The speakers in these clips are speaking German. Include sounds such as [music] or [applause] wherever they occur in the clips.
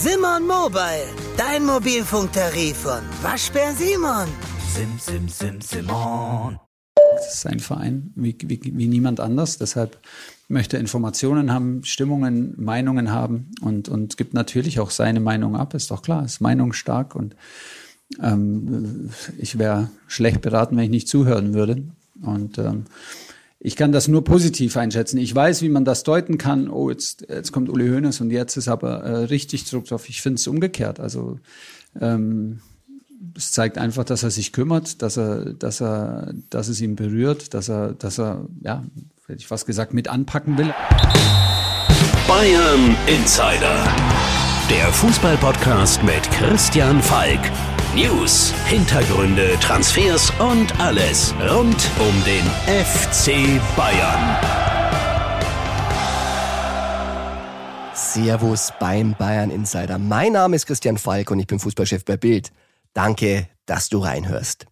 Simon Mobile, dein Mobilfunktarif von Waschbär Simon. Sim, sim, sim, Simon. Das ist ein Verein wie, wie, wie niemand anders. Deshalb möchte Informationen haben, Stimmungen, Meinungen haben und, und gibt natürlich auch seine Meinung ab, ist doch klar, ist meinungsstark und ähm, ich wäre schlecht beraten, wenn ich nicht zuhören würde. Und ähm, ich kann das nur positiv einschätzen. Ich weiß, wie man das deuten kann. Oh, jetzt, jetzt kommt Uli Hoeneß und jetzt ist aber äh, richtig Druck drauf. Ich finde es umgekehrt. Also ähm, es zeigt einfach, dass er sich kümmert, dass er, dass er, dass es ihn berührt, dass er, dass er, ja, hätte ich fast gesagt, mit anpacken will. Bayern Insider. Der Fußballpodcast mit Christian Falk. News, Hintergründe, Transfers und alles rund um den FC Bayern. Servus beim Bayern Insider. Mein Name ist Christian Falk und ich bin Fußballchef bei Bild. Danke, dass du reinhörst.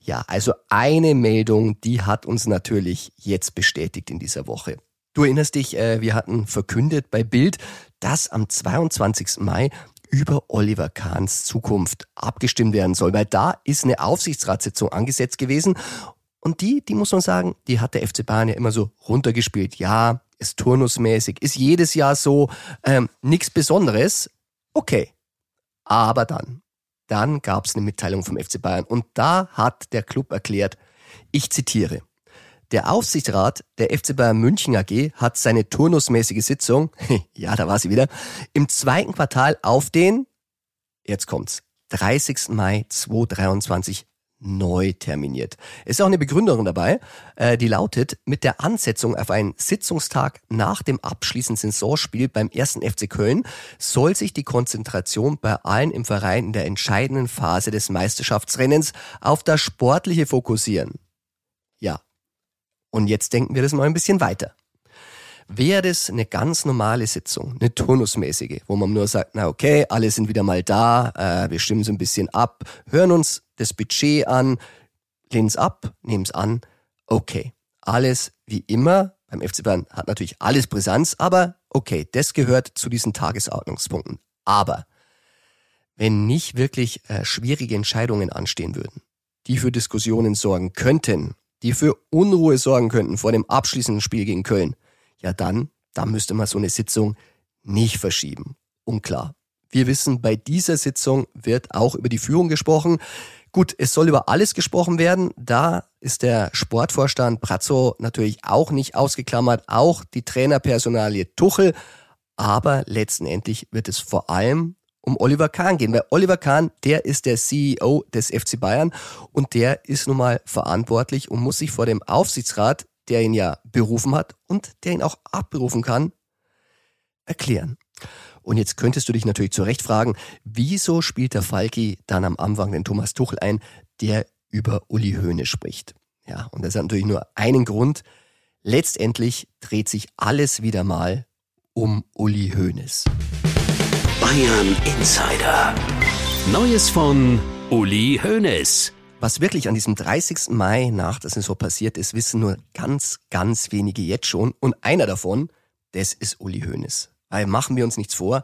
Ja, also eine Meldung, die hat uns natürlich jetzt bestätigt in dieser Woche. Du erinnerst dich, äh, wir hatten verkündet bei Bild, dass am 22. Mai über Oliver Kahns Zukunft abgestimmt werden soll, weil da ist eine Aufsichtsratssitzung angesetzt gewesen und die, die muss man sagen, die hat der FC Bayern ja immer so runtergespielt. Ja, ist turnusmäßig, ist jedes Jahr so, ähm, nichts Besonderes. Okay, aber dann, dann gab es eine Mitteilung vom FC Bayern und da hat der Club erklärt, ich zitiere, der Aufsichtsrat der FC Bayern München AG hat seine turnusmäßige Sitzung, [laughs] ja, da war sie wieder, im zweiten Quartal auf den, jetzt kommt's, 30. Mai 2023 neu terminiert. Ist auch eine Begründerin dabei, äh, die lautet, mit der Ansetzung auf einen Sitzungstag nach dem abschließenden Saisonspiel beim ersten FC Köln soll sich die Konzentration bei allen im Verein in der entscheidenden Phase des Meisterschaftsrennens auf das Sportliche fokussieren. Und jetzt denken wir das mal ein bisschen weiter. Wäre das eine ganz normale Sitzung, eine turnusmäßige, wo man nur sagt, na okay, alle sind wieder mal da, äh, wir stimmen so ein bisschen ab, hören uns das Budget an, lehnen es ab, nehmen es an, okay. Alles wie immer, beim FC Bayern hat natürlich alles Brisanz, aber okay, das gehört zu diesen Tagesordnungspunkten. Aber wenn nicht wirklich äh, schwierige Entscheidungen anstehen würden, die für Diskussionen sorgen könnten die für Unruhe sorgen könnten vor dem abschließenden Spiel gegen Köln, ja dann, da müsste man so eine Sitzung nicht verschieben. Unklar. Wir wissen, bei dieser Sitzung wird auch über die Führung gesprochen. Gut, es soll über alles gesprochen werden. Da ist der Sportvorstand Brazzo natürlich auch nicht ausgeklammert, auch die Trainerpersonalie Tuchel. Aber letztendlich wird es vor allem um Oliver Kahn gehen, weil Oliver Kahn, der ist der CEO des FC Bayern und der ist nun mal verantwortlich und muss sich vor dem Aufsichtsrat, der ihn ja berufen hat und der ihn auch abberufen kann, erklären. Und jetzt könntest du dich natürlich zu Recht fragen, wieso spielt der Falki dann am Anfang den Thomas Tuchel ein, der über Uli Höhne spricht? Ja, und das hat natürlich nur einen Grund. Letztendlich dreht sich alles wieder mal um Uli Hoeneß. Bayern Insider. Neues von Uli Hoeneß. Was wirklich an diesem 30. Mai nach der Saison passiert ist, wissen nur ganz, ganz wenige jetzt schon. Und einer davon, das ist Uli Hoeneß. Weil machen wir uns nichts vor,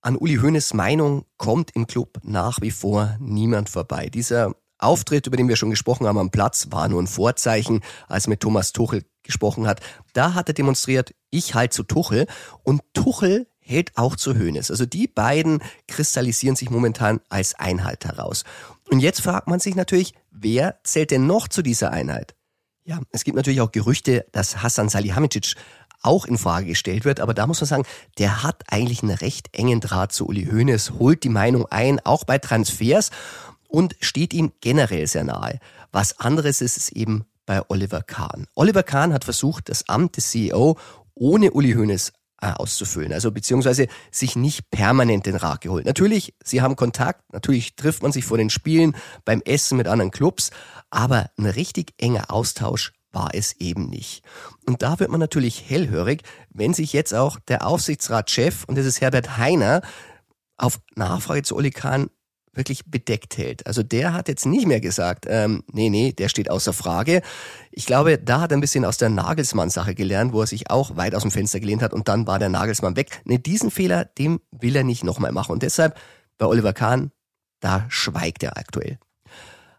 an Uli Hoeneß Meinung kommt im Club nach wie vor niemand vorbei. Dieser Auftritt, über den wir schon gesprochen haben am Platz, war nur ein Vorzeichen, als er mit Thomas Tuchel gesprochen hat. Da hat er demonstriert, ich halt zu Tuchel und Tuchel hält auch zu Höhnes. Also die beiden kristallisieren sich momentan als Einheit heraus. Und jetzt fragt man sich natürlich, wer zählt denn noch zu dieser Einheit? Ja, es gibt natürlich auch Gerüchte, dass Hassan Salihamidzic auch in Frage gestellt wird, aber da muss man sagen, der hat eigentlich einen recht engen Draht zu Uli Hoeneß, holt die Meinung ein, auch bei Transfers und steht ihm generell sehr nahe. Was anderes ist es eben bei Oliver Kahn. Oliver Kahn hat versucht, das Amt des CEO ohne Uli Hoeneß auszufüllen. Also beziehungsweise sich nicht permanent den Rat geholt. Natürlich, sie haben Kontakt, natürlich trifft man sich vor den Spielen, beim Essen mit anderen Clubs, aber ein richtig enger Austausch war es eben nicht. Und da wird man natürlich hellhörig, wenn sich jetzt auch der Aufsichtsratschef, und das ist Herbert Heiner, auf Nachfrage zu Oli Kahn wirklich bedeckt hält. Also der hat jetzt nicht mehr gesagt, ähm, nee, nee, der steht außer Frage. Ich glaube, da hat er ein bisschen aus der Nagelsmann-Sache gelernt, wo er sich auch weit aus dem Fenster gelehnt hat und dann war der Nagelsmann weg. Nee, diesen Fehler, dem will er nicht nochmal machen. Und deshalb bei Oliver Kahn, da schweigt er aktuell.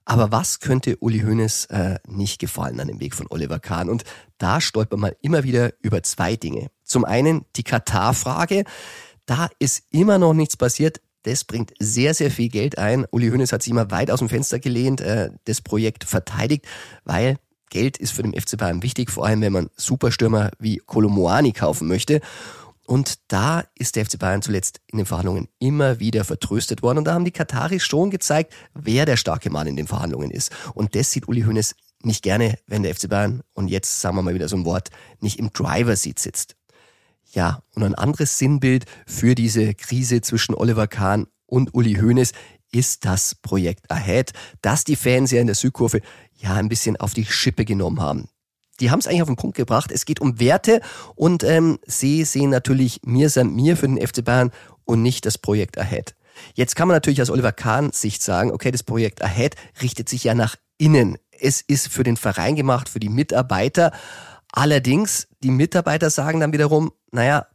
Aber was könnte Uli Hoeneß äh, nicht gefallen an dem Weg von Oliver Kahn? Und da stolpert man immer wieder über zwei Dinge. Zum einen die Katar-Frage. Da ist immer noch nichts passiert. Das bringt sehr, sehr viel Geld ein. Uli Hoeneß hat sich immer weit aus dem Fenster gelehnt, äh, das Projekt verteidigt, weil Geld ist für den FC Bayern wichtig, vor allem wenn man Superstürmer wie Kolomoani kaufen möchte. Und da ist der FC Bayern zuletzt in den Verhandlungen immer wieder vertröstet worden. Und da haben die Kataris schon gezeigt, wer der starke Mann in den Verhandlungen ist. Und das sieht Uli Hoeneß nicht gerne, wenn der FC Bayern, und jetzt sagen wir mal wieder so ein Wort, nicht im Driver-Seat sitzt. Ja, und ein anderes Sinnbild für diese Krise zwischen Oliver Kahn und Uli Hoeneß ist das Projekt Ahead, das die Fans ja in der Südkurve ja ein bisschen auf die Schippe genommen haben. Die haben es eigentlich auf den Punkt gebracht. Es geht um Werte und ähm, sie sehen natürlich mir sind mir für den FC Bayern und nicht das Projekt Ahead. Jetzt kann man natürlich aus Oliver Kahn Sicht sagen, okay, das Projekt Ahead richtet sich ja nach innen. Es ist für den Verein gemacht, für die Mitarbeiter. Allerdings, die Mitarbeiter sagen dann wiederum, naja,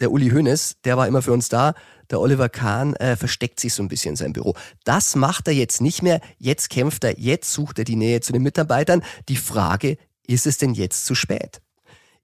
der Uli Hoeneß, der war immer für uns da, der Oliver Kahn äh, versteckt sich so ein bisschen in seinem Büro. Das macht er jetzt nicht mehr, jetzt kämpft er, jetzt sucht er die Nähe zu den Mitarbeitern. Die Frage, ist es denn jetzt zu spät?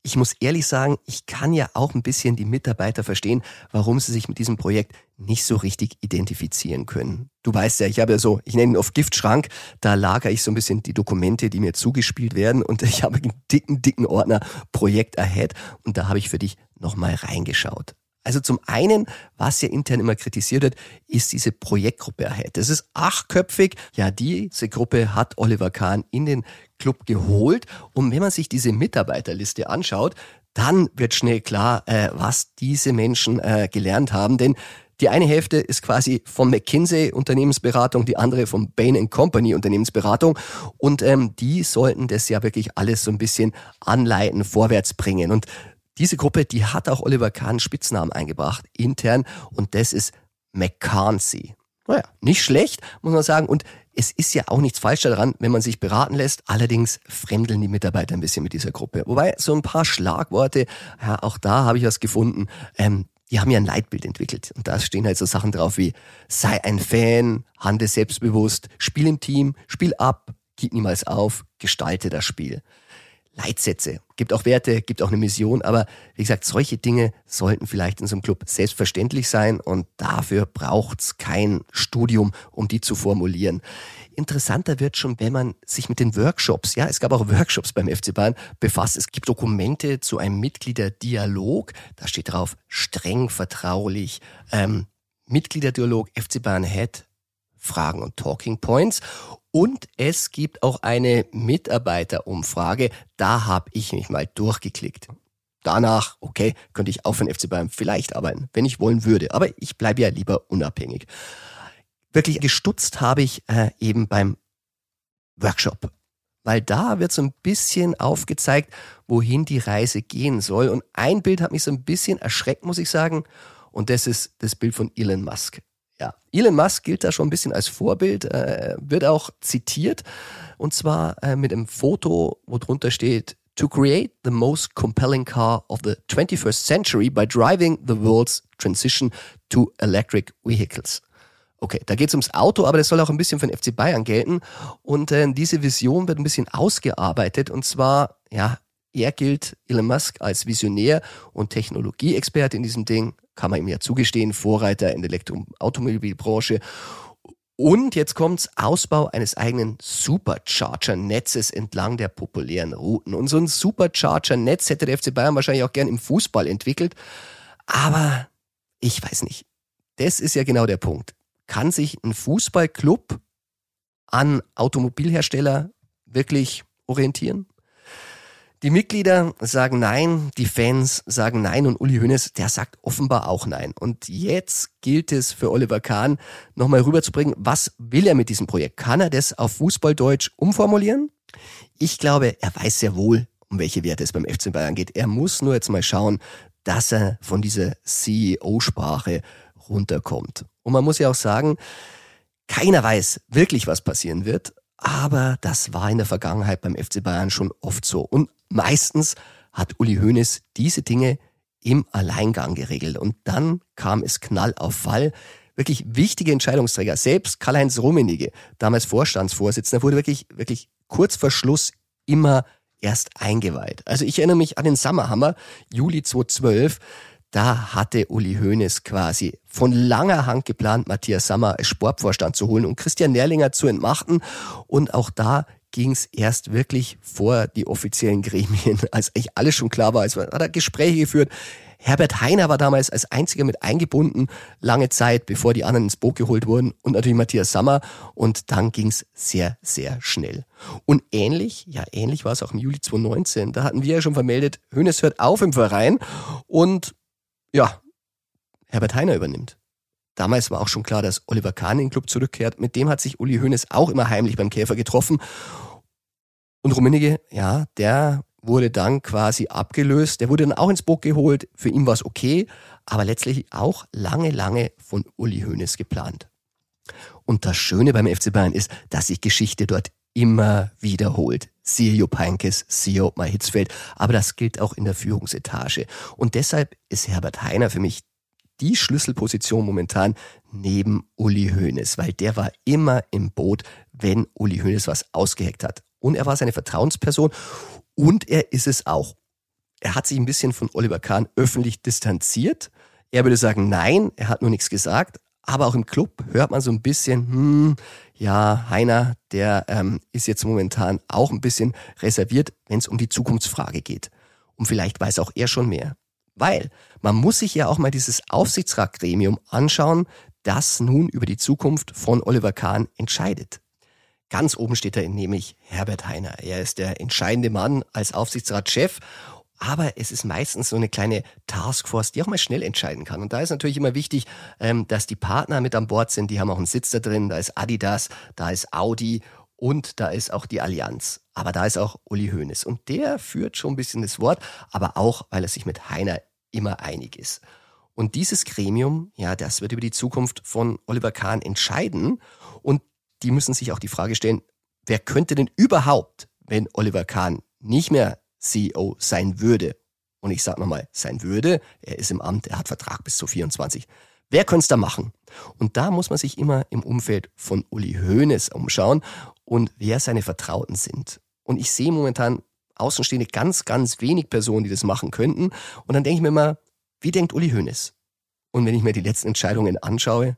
Ich muss ehrlich sagen, ich kann ja auch ein bisschen die Mitarbeiter verstehen, warum sie sich mit diesem Projekt nicht so richtig identifizieren können. Du weißt ja, ich habe ja so, ich nenne ihn oft Giftschrank, da lagere ich so ein bisschen die Dokumente, die mir zugespielt werden und [laughs] ich habe einen dicken, dicken Ordner Projekt Ahead und da habe ich für dich nochmal reingeschaut. Also zum einen, was ja intern immer kritisiert wird, ist diese Projektgruppe. Das ist achtköpfig. Ja, diese Gruppe hat Oliver Kahn in den Club geholt. Und wenn man sich diese Mitarbeiterliste anschaut, dann wird schnell klar, äh, was diese Menschen äh, gelernt haben. Denn die eine Hälfte ist quasi von McKinsey Unternehmensberatung, die andere von Bain Company Unternehmensberatung. Und ähm, die sollten das ja wirklich alles so ein bisschen anleiten, vorwärts bringen. Und diese Gruppe, die hat auch Oliver Kahn Spitznamen eingebracht, intern, und das ist McCarthy. Naja, nicht schlecht, muss man sagen. Und es ist ja auch nichts falsch daran, wenn man sich beraten lässt. Allerdings fremdeln die Mitarbeiter ein bisschen mit dieser Gruppe. Wobei so ein paar Schlagworte, ja, auch da habe ich was gefunden. Ähm, die haben ja ein Leitbild entwickelt. Und da stehen halt so Sachen drauf wie, sei ein Fan, handle selbstbewusst, spiel im Team, spiel ab, gib niemals auf, gestalte das Spiel. Leitsätze, gibt auch Werte, gibt auch eine Mission, aber wie gesagt, solche Dinge sollten vielleicht in so einem Club selbstverständlich sein und dafür braucht's kein Studium, um die zu formulieren. Interessanter wird schon, wenn man sich mit den Workshops, ja, es gab auch Workshops beim FC Bayern, befasst. Es gibt Dokumente zu einem Mitgliederdialog, da steht drauf, streng vertraulich, ähm, Mitgliederdialog FC Bayern Head, Fragen und Talking Points. Und es gibt auch eine Mitarbeiterumfrage. Da habe ich mich mal durchgeklickt. Danach, okay, könnte ich auch für den FC Bayern vielleicht arbeiten, wenn ich wollen würde. Aber ich bleibe ja lieber unabhängig. Wirklich gestutzt habe ich äh, eben beim Workshop. Weil da wird so ein bisschen aufgezeigt, wohin die Reise gehen soll. Und ein Bild hat mich so ein bisschen erschreckt, muss ich sagen. Und das ist das Bild von Elon Musk. Ja, Elon Musk gilt da schon ein bisschen als Vorbild, äh, wird auch zitiert und zwar äh, mit einem Foto, wo drunter steht, to create the most compelling car of the 21st century by driving the world's transition to electric vehicles. Okay, da geht es ums Auto, aber das soll auch ein bisschen für den FC Bayern gelten. Und äh, diese Vision wird ein bisschen ausgearbeitet. Und zwar, ja, er gilt, Elon Musk, als Visionär und Technologieexperte in diesem Ding kann man ihm ja zugestehen, Vorreiter in der Elektroautomobilbranche. Und jetzt kommt's, Ausbau eines eigenen Supercharger-Netzes entlang der populären Routen. Und so ein Supercharger-Netz hätte der FC Bayern wahrscheinlich auch gern im Fußball entwickelt. Aber ich weiß nicht. Das ist ja genau der Punkt. Kann sich ein Fußballclub an Automobilhersteller wirklich orientieren? Die Mitglieder sagen nein, die Fans sagen nein und Uli Hoeneß, der sagt offenbar auch nein. Und jetzt gilt es für Oliver Kahn, nochmal rüberzubringen, was will er mit diesem Projekt? Kann er das auf Fußballdeutsch umformulieren? Ich glaube, er weiß sehr wohl, um welche Werte es beim FC Bayern geht. Er muss nur jetzt mal schauen, dass er von dieser CEO-Sprache runterkommt. Und man muss ja auch sagen, Keiner weiß wirklich, was passieren wird, aber das war in der Vergangenheit beim FC Bayern schon oft so. Und meistens hat Uli Hoeneß diese Dinge im Alleingang geregelt. Und dann kam es Knall auf Fall. Wirklich wichtige Entscheidungsträger, selbst Karl-Heinz Rummenigge, damals Vorstandsvorsitzender, wurde wirklich, wirklich kurz vor Schluss immer erst eingeweiht. Also ich erinnere mich an den Sommerhammer, Juli 2012. Da hatte Uli Hoeneß quasi von langer Hand geplant, Matthias Sammer als Sportvorstand zu holen und Christian Nährlinger zu entmachten. Und auch da ging es erst wirklich vor die offiziellen Gremien, [laughs] als eigentlich alles schon klar war. Es hat er Gespräche geführt. Herbert Heiner war damals als einziger mit eingebunden, lange Zeit, bevor die anderen ins Boot geholt wurden und natürlich Matthias Sammer und dann ging's sehr, sehr schnell. Und ähnlich, ja ähnlich war es auch im Juli 2019, da hatten wir ja schon vermeldet, Hönes hört auf im Verein und ja, Herbert Heiner übernimmt. Damals war auch schon klar, dass Oliver Kahn in den Club zurückkehrt. Mit dem hat sich Uli Hoeneß auch immer heimlich beim Käfer getroffen. Und Rummenigge, ja, der wurde dann quasi abgelöst. Der wurde dann auch ins Boot geholt. Für ihn war es okay, aber letztlich auch lange, lange von Uli Hoeneß geplant. Und das Schöne beim FC Bayern ist, dass sich Geschichte dort immer wiederholt. Jupp Heynckes, siehe Ottmar Hitzfeld, aber das gilt auch in der Führungsetage. Und deshalb ist Herbert Heiner für mich die Schlüsselposition momentan neben Uli Hoeneß, weil der war immer im Boot, wenn Uli Hoeneß was ausgeheckt hat. Und er war seine Vertrauensperson und er ist es auch. Er hat sich ein bisschen von Oliver Kahn öffentlich distanziert. Er würde sagen, nein, er hat nur nichts gesagt. Aber auch im Club hört man so ein bisschen, hm, ja, Heiner, der ähm, ist jetzt momentan auch ein bisschen reserviert, wenn es um die Zukunftsfrage geht. Und vielleicht weiß auch er schon mehr. Weil man muss sich ja auch mal dieses Aufsichtsratgremium anschauen, das nun über die Zukunft von Oliver Kahn entscheidet. Ganz oben steht da nämlich Herbert Heiner. Er ist der entscheidende Mann als Aufsichtsratschef. Aber es ist meistens so eine kleine Taskforce, die auch mal schnell entscheiden kann. Und da ist natürlich immer wichtig, ähm, dass die Partner mit an Bord sind. Die haben auch einen Sitz da drin. Da ist Adidas, da ist Audi und da ist auch die Allianz. Aber da ist auch Uli Hoeneß. Und der führt schon ein bisschen das Wort, aber auch, weil er sich mit Heiner immer einig ist. Und dieses Gremium, ja, das wird über die Zukunft von Oliver Kahn entscheiden. Und die müssen sich auch die Frage stellen, wer könnte denn überhaupt, wenn Oliver Kahn nicht mehr CEO sein würde, und ich sage nochmal, sein würde, er ist im Amt, er hat Vertrag bis zu 24. Wer könnte es da machen? Und da muss man sich immer im Umfeld von Uli Hoeneß umschauen und wer seine Vertrauten sind. Und ich sehe momentan Außenstehende ganz, ganz wenig Personen, die das machen könnten. Und dann denke ich mir immer, wie denkt Uli Hoeneß? Und wenn ich mir die letzten Entscheidungen anschaue,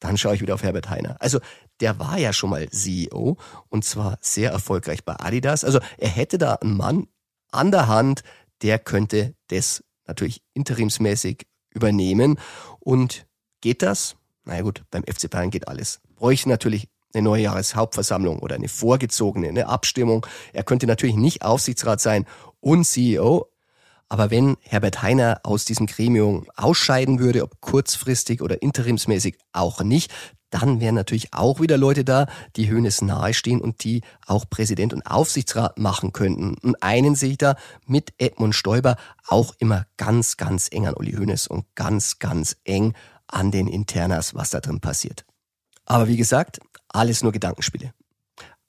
dann schaue ich wieder auf Herbert Heiner. Also der war ja schon mal CEO und zwar sehr erfolgreich bei Adidas. Also er hätte da einen Mann an der Hand, der könnte das natürlich interimsmäßig übernehmen. Und geht das? Naja gut, beim FC Bayern geht alles. Bräuchte natürlich eine neue Jahreshauptversammlung oder eine vorgezogene, eine Abstimmung. Er könnte natürlich nicht Aufsichtsrat sein und CEO, aber wenn Herbert Heiner aus diesem Gremium ausscheiden würde, ob kurzfristig oder interimsmäßig auch nicht, dann wären natürlich auch wieder Leute da, die Höhnes nahestehen und die auch Präsident und Aufsichtsrat machen könnten. Und einen sehe ich da mit Edmund Stoiber auch immer ganz, ganz eng an Uli Höhnes und ganz, ganz eng an den Internas, was da drin passiert. Aber wie gesagt, alles nur Gedankenspiele.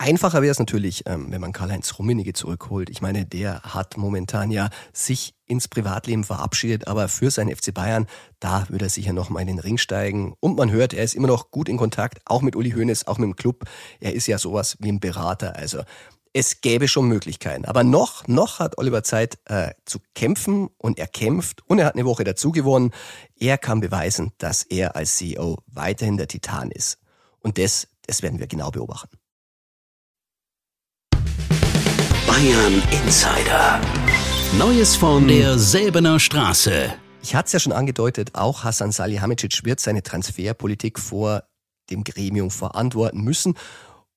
Einfacher wäre es natürlich, ähm, wenn man Karl-Heinz Rummenigge zurückholt. Ich meine, der hat momentan ja sich ins Privatleben verabschiedet, aber für seinen FC Bayern, da würde er sicher noch mal in den Ring steigen. Und man hört, er ist immer noch gut in Kontakt, auch mit Uli Hoeneß, auch mit dem Club. Er ist ja sowas wie ein Berater, also es gäbe schon Möglichkeiten. Aber noch, noch hat Oliver Zeit äh, zu kämpfen und er kämpft und er hat eine Woche dazu gewonnen. Er kann beweisen, dass er als CEO weiterhin der Titan ist. Und das, das werden wir genau beobachten. Bayern Insider. Neues von der Säbener Straße. Ich hatte es ja schon angedeutet, auch Hassan Salihamidzic wird seine Transferpolitik vor dem Gremium verantworten müssen.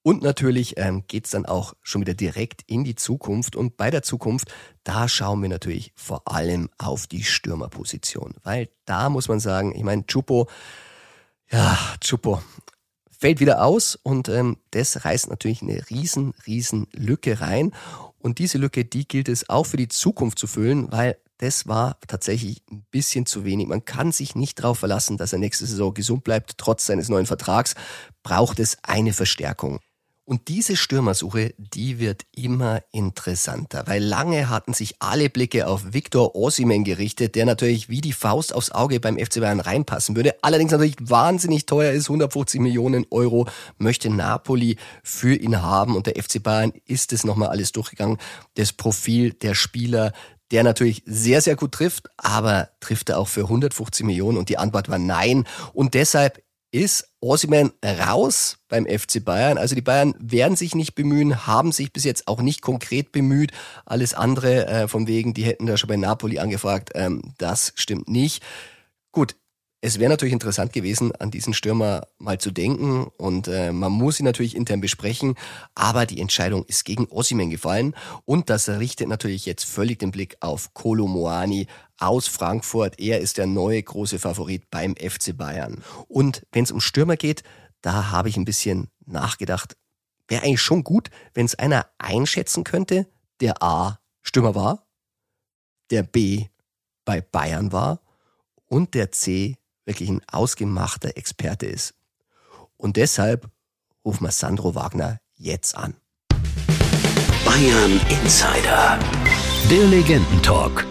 Und natürlich ähm, geht es dann auch schon wieder direkt in die Zukunft. Und bei der Zukunft, da schauen wir natürlich vor allem auf die Stürmerposition. Weil da muss man sagen, ich meine, Chupo, ja, Chupo, fällt wieder aus und ähm, das reißt natürlich eine riesen, riesen Lücke rein. Und diese Lücke, die gilt es auch für die Zukunft zu füllen, weil das war tatsächlich ein bisschen zu wenig. Man kann sich nicht darauf verlassen, dass er nächste Saison gesund bleibt. Trotz seines neuen Vertrags braucht es eine Verstärkung. Und diese Stürmersuche, die wird immer interessanter, weil lange hatten sich alle Blicke auf Viktor Osimhen gerichtet, der natürlich wie die Faust aufs Auge beim FC Bayern reinpassen würde. Allerdings natürlich wahnsinnig teuer ist, 150 Millionen Euro möchte Napoli für ihn haben und der FC Bayern ist es nochmal alles durchgegangen. Das Profil der Spieler, der natürlich sehr, sehr gut trifft, aber trifft er auch für 150 Millionen und die Antwort war nein. Und deshalb ist Osimhen raus beim FC Bayern. Also die Bayern werden sich nicht bemühen, haben sich bis jetzt auch nicht konkret bemüht. Alles andere äh, von wegen, die hätten da schon bei Napoli angefragt, ähm, das stimmt nicht. Gut, es wäre natürlich interessant gewesen, an diesen Stürmer mal zu denken und äh, man muss ihn natürlich intern besprechen, aber die Entscheidung ist gegen Ossiman gefallen und das richtet natürlich jetzt völlig den Blick auf Kolo Moani aus Frankfurt. Er ist der neue große Favorit beim FC Bayern. Und wenn es um Stürmer geht, da habe ich ein bisschen nachgedacht. Wäre eigentlich schon gut, wenn es einer einschätzen könnte, der A Stürmer war, der B bei Bayern war und der C wirklich ein ausgemachter Experte ist. Und deshalb rufen wir Sandro Wagner jetzt an. Bayern Insider. Der Legendentalk.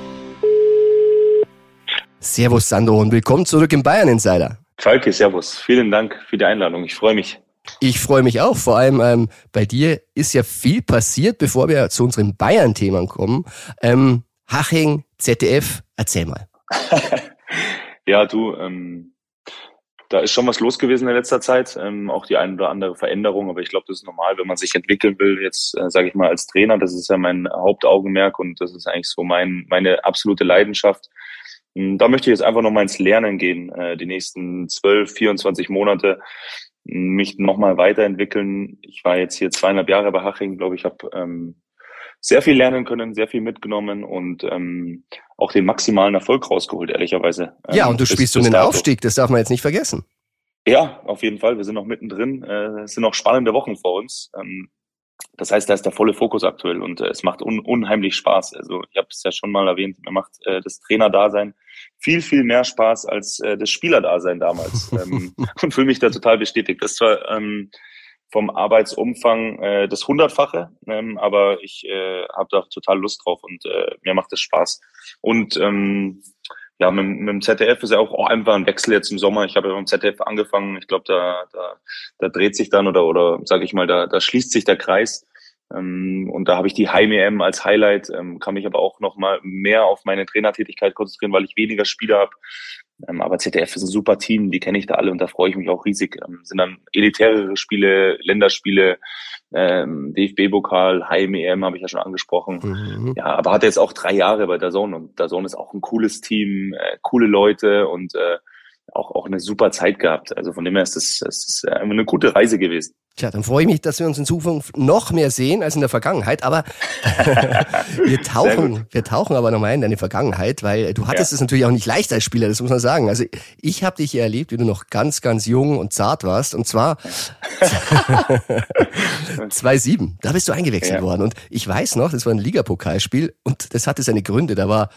Servus Sandro und willkommen zurück im Bayern Insider. Falke, Servus. Vielen Dank für die Einladung. Ich freue mich. Ich freue mich auch. Vor allem ähm, bei dir ist ja viel passiert, bevor wir zu unseren Bayern-Themen kommen. Ähm, Haching, ZDF, erzähl mal. [laughs] Ja, du, ähm, da ist schon was los gewesen in letzter Zeit, ähm, auch die ein oder andere Veränderung, aber ich glaube, das ist normal, wenn man sich entwickeln will, jetzt äh, sage ich mal als Trainer, das ist ja mein Hauptaugenmerk und das ist eigentlich so mein, meine absolute Leidenschaft. Ähm, da möchte ich jetzt einfach nochmal ins Lernen gehen, äh, die nächsten 12, 24 Monate, mich nochmal weiterentwickeln. Ich war jetzt hier zweieinhalb Jahre bei Haching, glaube ich, habe ähm, sehr viel lernen können, sehr viel mitgenommen und ähm, auch den maximalen Erfolg rausgeholt, ehrlicherweise. Ja, und du spielst um den Aufstieg, das darf man jetzt nicht vergessen. Ja, auf jeden Fall. Wir sind noch mittendrin. Äh, es sind noch spannende Wochen vor uns. Ähm, das heißt, da ist der volle Fokus aktuell und äh, es macht un unheimlich Spaß. Also ich habe es ja schon mal erwähnt, mir macht äh, das Trainerdasein viel, viel mehr Spaß als äh, das Spielerdasein damals [laughs] ähm, und fühle mich da total bestätigt. Das war ähm, vom Arbeitsumfang äh, das Hundertfache, ähm, aber ich äh, habe da total Lust drauf und äh, mir macht es Spaß. Und ähm, ja, mit, mit dem ZDF ist ja auch einfach ein Wechsel jetzt im Sommer. Ich habe ja beim ZDF angefangen. Ich glaube, da, da, da dreht sich dann oder oder sage ich mal, da, da schließt sich der Kreis. Ähm, und da habe ich die Heim-EM als Highlight, ähm, kann mich aber auch noch mal mehr auf meine Trainertätigkeit konzentrieren, weil ich weniger Spieler habe. Ähm, aber ZDF ist ein super Team, die kenne ich da alle und da freue ich mich auch riesig. Sind dann elitärere Spiele, Länderspiele, ähm, DFB-Pokal, Heim-EM habe ich ja schon angesprochen. Mhm. Ja, aber hat jetzt auch drei Jahre bei der Zone und der Zone ist auch ein cooles Team, äh, coole Leute und äh, auch, auch eine super Zeit gehabt. Also von dem her ist das, das ist eine gute Reise gewesen. Tja, dann freue ich mich, dass wir uns in Zukunft noch mehr sehen als in der Vergangenheit. Aber [laughs] wir tauchen, wir tauchen aber nochmal in deine Vergangenheit, weil du hattest ja. es natürlich auch nicht leicht als Spieler, das muss man sagen. Also ich habe dich hier erlebt, wie du noch ganz, ganz jung und zart warst. Und zwar [laughs] 2-7. Da bist du eingewechselt ja. worden. Und ich weiß noch, das war ein Ligapokalspiel und das hatte seine Gründe. Da war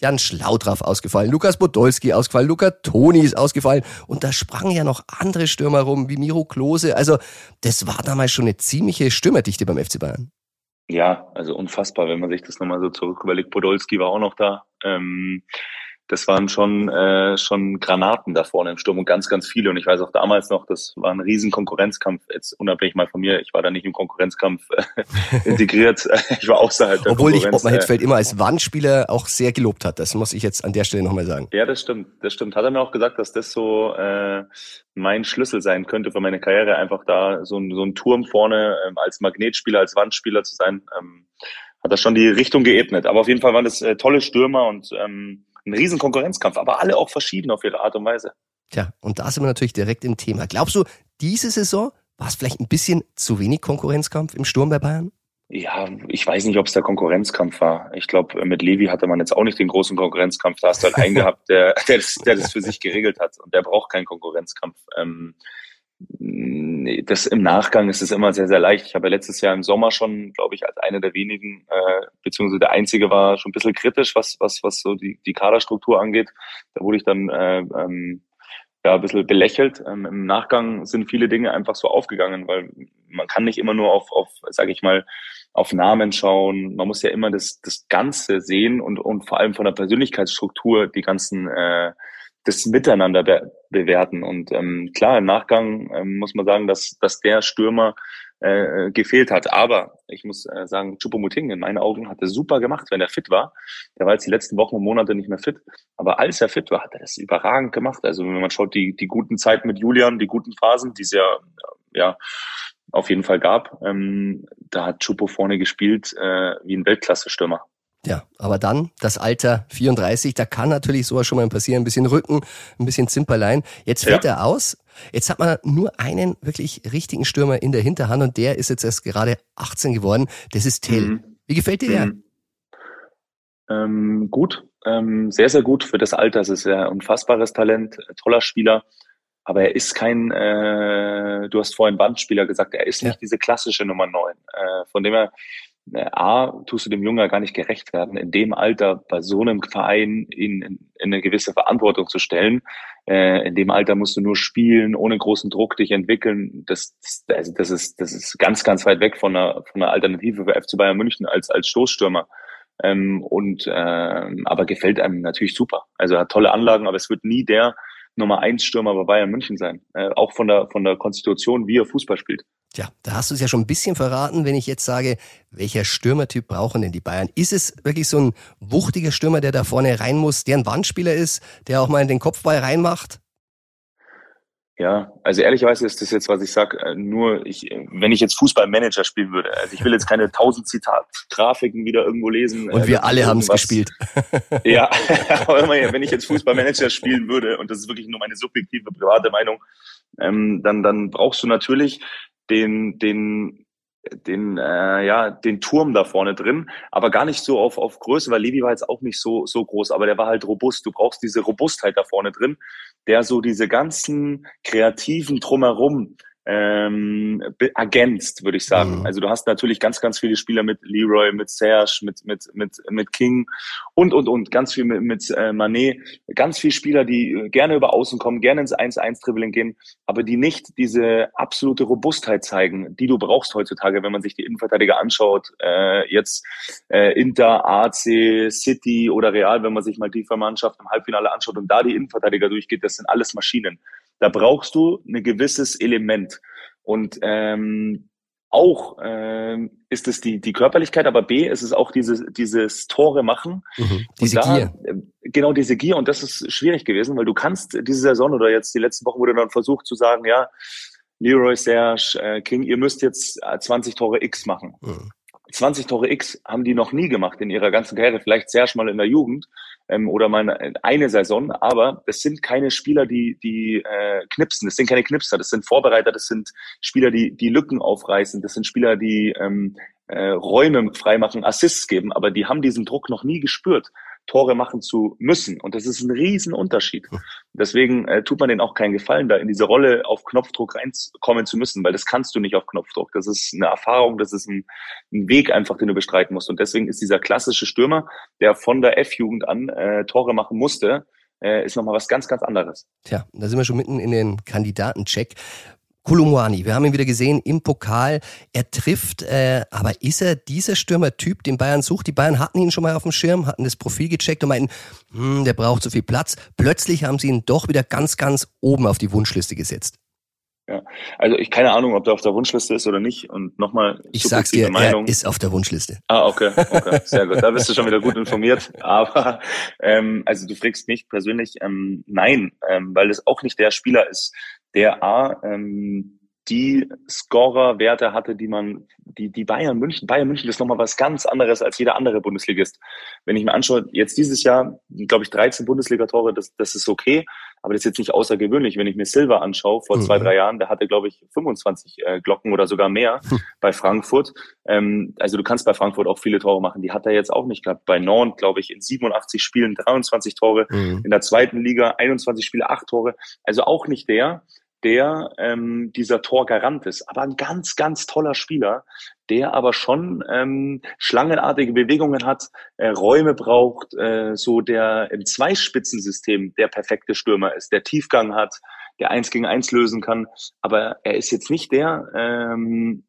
Jan Schlaudraff ausgefallen, Lukas Podolski ausgefallen, Luca Toni ist ausgefallen und da sprangen ja noch andere Stürmer rum, wie Miro Klose. Also das war damals schon eine ziemliche Stürmerdichte beim FC Bayern. Ja, also unfassbar, wenn man sich das nochmal so zurück überlegt. Podolski war auch noch da. Ähm, das waren schon, äh, schon Granaten da vorne im Sturm und ganz, ganz viele. Und ich weiß auch damals noch, das war ein riesen Konkurrenzkampf. Jetzt unabhängig mal von mir, ich war da nicht im Konkurrenzkampf äh, [laughs] integriert. [laughs] ich war außerhalb der Obwohl ich Ottmar Hitzfeld immer als Wandspieler auch sehr gelobt hat. Das muss ich jetzt an der Stelle nochmal sagen. Ja, das stimmt. Das stimmt. Hat er mir auch gesagt, dass das so äh, mein Schlüssel sein könnte für meine Karriere, einfach da so ein, so ein Turm vorne ähm, als Magnetspieler, als Wandspieler zu sein. Ähm, hat das schon die Richtung geebnet. Aber auf jeden Fall waren das äh, tolle Stürmer und ähm, ein riesen Konkurrenzkampf, aber alle auch verschieden auf ihre Art und Weise. Tja, und da sind wir natürlich direkt im Thema. Glaubst du, diese Saison war es vielleicht ein bisschen zu wenig Konkurrenzkampf im Sturm bei Bayern? Ja, ich weiß nicht, ob es der Konkurrenzkampf war. Ich glaube, mit Levi hatte man jetzt auch nicht den großen Konkurrenzkampf. Da hast du halt einen [laughs] gehabt, der, der, das, der das für sich geregelt hat. Und der braucht keinen Konkurrenzkampf. Ähm, das im Nachgang ist es immer sehr, sehr leicht. Ich habe letztes Jahr im Sommer schon, glaube ich, als einer der wenigen, äh, beziehungsweise der einzige war schon ein bisschen kritisch, was, was, was so die, die Kaderstruktur angeht. Da wurde ich dann äh, ähm, ja, ein bisschen belächelt. Ähm, Im Nachgang sind viele Dinge einfach so aufgegangen, weil man kann nicht immer nur auf, auf sage ich mal, auf Namen schauen. Man muss ja immer das, das Ganze sehen und, und vor allem von der Persönlichkeitsstruktur die ganzen äh, das Miteinander be bewerten. Und ähm, klar, im Nachgang ähm, muss man sagen, dass, dass der Stürmer äh, gefehlt hat. Aber ich muss äh, sagen, Chupomuting in meinen Augen hat er super gemacht, wenn er fit war. Er war jetzt die letzten Wochen und Monate nicht mehr fit. Aber als er fit war, hat er das überragend gemacht. Also wenn man schaut, die, die guten Zeiten mit Julian, die guten Phasen, die es ja, ja auf jeden Fall gab, ähm, da hat Chupo vorne gespielt äh, wie ein Weltklasse-Stürmer. Ja, aber dann das Alter 34, da kann natürlich sowas schon mal passieren, ein bisschen Rücken, ein bisschen Zimperlein. Jetzt fällt ja. er aus. Jetzt hat man nur einen wirklich richtigen Stürmer in der Hinterhand und der ist jetzt erst gerade 18 geworden. Das ist Tell. Mhm. Wie gefällt dir der? Mhm. Ähm, gut, ähm, sehr, sehr gut für das Alter. Es ist ein unfassbares Talent, toller Spieler. Aber er ist kein, äh, du hast vorhin Bandspieler gesagt, er ist nicht ja. diese klassische Nummer 9. Äh, von dem er äh, A, tust du dem Jungen gar nicht gerecht werden, in dem Alter bei so einem Verein ihn in, in eine gewisse Verantwortung zu stellen. Äh, in dem Alter musst du nur spielen, ohne großen Druck dich entwickeln. Das, das, also das, ist, das ist ganz, ganz weit weg von einer, von einer Alternative für FC Bayern München als, als Stoßstürmer. Ähm, und ähm, aber gefällt einem natürlich super. Also er hat tolle Anlagen, aber es wird nie der Nummer eins Stürmer bei Bayern München sein. Äh, auch von der von der Konstitution, wie er Fußball spielt. Tja, da hast du es ja schon ein bisschen verraten, wenn ich jetzt sage, welcher Stürmertyp brauchen denn die Bayern? Ist es wirklich so ein wuchtiger Stürmer, der da vorne rein muss, der ein Wandspieler ist, der auch mal in den Kopfball reinmacht? Ja, also ehrlicherweise ist das jetzt, was ich sage, äh, nur ich, wenn ich jetzt Fußballmanager spielen würde. Also ich will jetzt keine tausend Zitat-Grafiken wieder irgendwo lesen. Und wir alle haben es gespielt. [laughs] Ja, [laughs] aber wenn ich jetzt Fußballmanager spielen würde, und das ist wirklich nur meine subjektive, private Meinung, ähm, dann, dann brauchst du natürlich den, den, den, äh, ja, den Turm da vorne drin, aber gar nicht so auf, auf Größe, weil Levi war jetzt auch nicht so, so groß, aber der war halt robust. Du brauchst diese Robustheit da vorne drin, der so diese ganzen kreativen drumherum ähm, ergänzt, würde ich sagen. Mhm. Also du hast natürlich ganz, ganz viele Spieler mit Leroy, mit Serge, mit mit mit mit King und und und ganz viel mit, mit äh, Manet, ganz viele Spieler, die äh, gerne über Außen kommen, gerne ins 1-1-Dribbling gehen, aber die nicht diese absolute Robustheit zeigen, die du brauchst heutzutage, wenn man sich die Innenverteidiger anschaut. Äh, jetzt äh, Inter, AC, City oder Real, wenn man sich mal die Mannschaft im Halbfinale anschaut und da die Innenverteidiger durchgeht, das sind alles Maschinen. Da brauchst du ein gewisses Element. Und ähm, auch ähm, ist es die, die Körperlichkeit, aber B ist es auch dieses, dieses Tore machen. Mhm, diese da, Gier. Äh, genau, diese Gier. Und das ist schwierig gewesen, weil du kannst diese Saison oder jetzt die letzten Wochen wurde dann versucht zu sagen, ja, Leroy, Serge, äh, King, ihr müsst jetzt 20 äh, Tore X machen. Mhm. 20 Tore X haben die noch nie gemacht in ihrer ganzen Karriere. Vielleicht Serge mal in der Jugend ähm, oder mal eine, Saison, aber es sind keine Spieler, die, die äh, knipsen. Das sind keine Knipser, das sind Vorbereiter, das sind Spieler, die, die Lücken aufreißen, das sind Spieler, die ähm, äh, Räume freimachen, Assists geben, aber die haben diesen Druck noch nie gespürt. Tore machen zu müssen. Und das ist ein Riesenunterschied. Deswegen äh, tut man denen auch keinen Gefallen, da in diese Rolle auf Knopfdruck reinkommen zu müssen, weil das kannst du nicht auf Knopfdruck. Das ist eine Erfahrung, das ist ein, ein Weg einfach, den du bestreiten musst. Und deswegen ist dieser klassische Stürmer, der von der F-Jugend an äh, Tore machen musste, äh, ist nochmal was ganz, ganz anderes. Tja, da sind wir schon mitten in den Kandidatencheck. Kolumwani, wir haben ihn wieder gesehen im Pokal. Er trifft, äh, aber ist er dieser Stürmertyp, den Bayern sucht? Die Bayern hatten ihn schon mal auf dem Schirm, hatten das Profil gecheckt und meinten, hm, der braucht zu viel Platz. Plötzlich haben sie ihn doch wieder ganz, ganz oben auf die Wunschliste gesetzt. Ja, also ich keine Ahnung, ob der auf der Wunschliste ist oder nicht. Und nochmal, ich sag's dir, Meinung. er ist auf der Wunschliste. Ah, okay, okay, sehr gut. Da bist du schon wieder gut informiert. [laughs] Aber ähm, also du fragst mich persönlich, ähm, nein, ähm, weil es auch nicht der Spieler ist, der A, ähm, die Scorer-Werte hatte, die man, die, die Bayern München, Bayern München ist nochmal was ganz anderes als jeder andere Bundesligist. Wenn ich mir anschaue, jetzt dieses Jahr, glaube ich, 13 Bundesliga-Tore, das, das ist okay, aber das ist jetzt nicht außergewöhnlich. Wenn ich mir Silva anschaue, vor mhm. zwei, drei Jahren, der hatte, glaube ich, 25 äh, Glocken oder sogar mehr mhm. bei Frankfurt. Ähm, also du kannst bei Frankfurt auch viele Tore machen. Die hat er jetzt auch nicht gehabt. Bei Nantes, glaube ich, in 87 Spielen 23 Tore, mhm. in der zweiten Liga 21 Spiele, 8 Tore. Also auch nicht der, der ähm, dieser Torgarant ist, aber ein ganz, ganz toller Spieler, der aber schon ähm, schlangenartige Bewegungen hat, äh, Räume braucht, äh, so der im Zweispitzensystem der perfekte Stürmer ist, der Tiefgang hat, der eins gegen eins lösen kann. Aber er ist jetzt nicht der, ähm,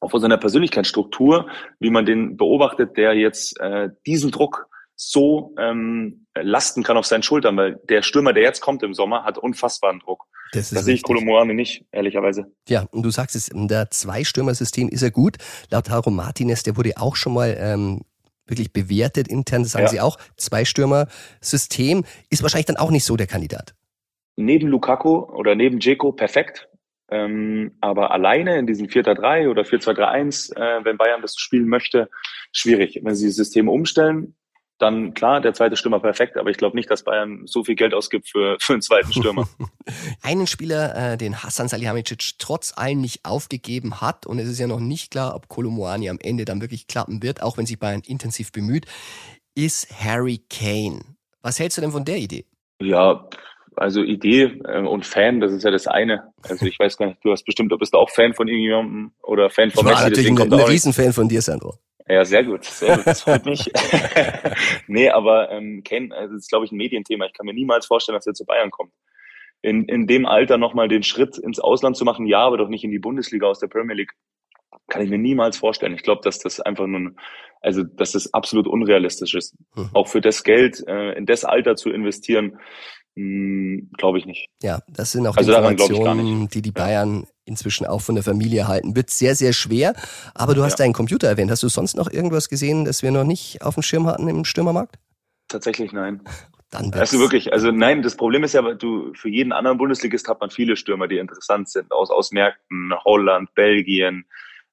auch von seiner Persönlichkeitsstruktur, wie man den beobachtet, der jetzt äh, diesen Druck so ähm, lasten kann auf seinen Schultern, weil der Stürmer, der jetzt kommt im Sommer, hat unfassbaren Druck. Das, das sehe ich Kolomoane nicht, ehrlicherweise. Ja, und du sagst es, in der Zwei-Stürmer-System ist er gut. Laut Haro Martinez, der wurde auch schon mal ähm, wirklich bewertet intern, das sagen ja. sie auch. Zwei-Stürmer-System ist wahrscheinlich dann auch nicht so der Kandidat. Neben Lukaku oder neben Dzeko perfekt. Ähm, aber alleine in diesem 4-3 oder 4-2-3-1, äh, wenn Bayern das spielen möchte, schwierig. Wenn sie das System umstellen, dann klar, der zweite Stürmer perfekt, aber ich glaube nicht, dass Bayern so viel Geld ausgibt für, für einen zweiten Stürmer. [laughs] einen Spieler, äh, den Hassan Salihamidzic trotz allem nicht aufgegeben hat und es ist ja noch nicht klar, ob Kolomoani am Ende dann wirklich klappen wird, auch wenn sich Bayern intensiv bemüht, ist Harry Kane. Was hältst du denn von der Idee? Ja, also Idee äh, und Fan, das ist ja das eine. Also ich weiß gar nicht, du hast bestimmt, du bist auch Fan von irgendjemandem oder Fan von ich war Messi. Ich bin ein Riesenfan von dir, Sandro. Ja, sehr gut, sehr gut. Das freut mich. [laughs] [laughs] nee, aber ähm, Ken, also das ist, glaube ich, ein Medienthema. Ich kann mir niemals vorstellen, dass er zu Bayern kommt. In, in dem Alter nochmal den Schritt ins Ausland zu machen, ja, aber doch nicht in die Bundesliga aus der Premier League, kann ich mir niemals vorstellen. Ich glaube, dass das einfach nur, also dass das absolut unrealistisch ist. Mhm. Auch für das Geld äh, in das Alter zu investieren, glaube ich nicht. Ja, das sind auch also die Informationen, die die Bayern ja. inzwischen auch von der Familie halten. Wird sehr, sehr schwer. Aber du hast ja. deinen Computer erwähnt. Hast du sonst noch irgendwas gesehen, das wir noch nicht auf dem Schirm hatten im Stürmermarkt? Tatsächlich nein. Dann also wirklich, also nein, das Problem ist ja, du, für jeden anderen Bundesligist hat man viele Stürmer, die interessant sind, aus, aus Märkten, Holland, Belgien,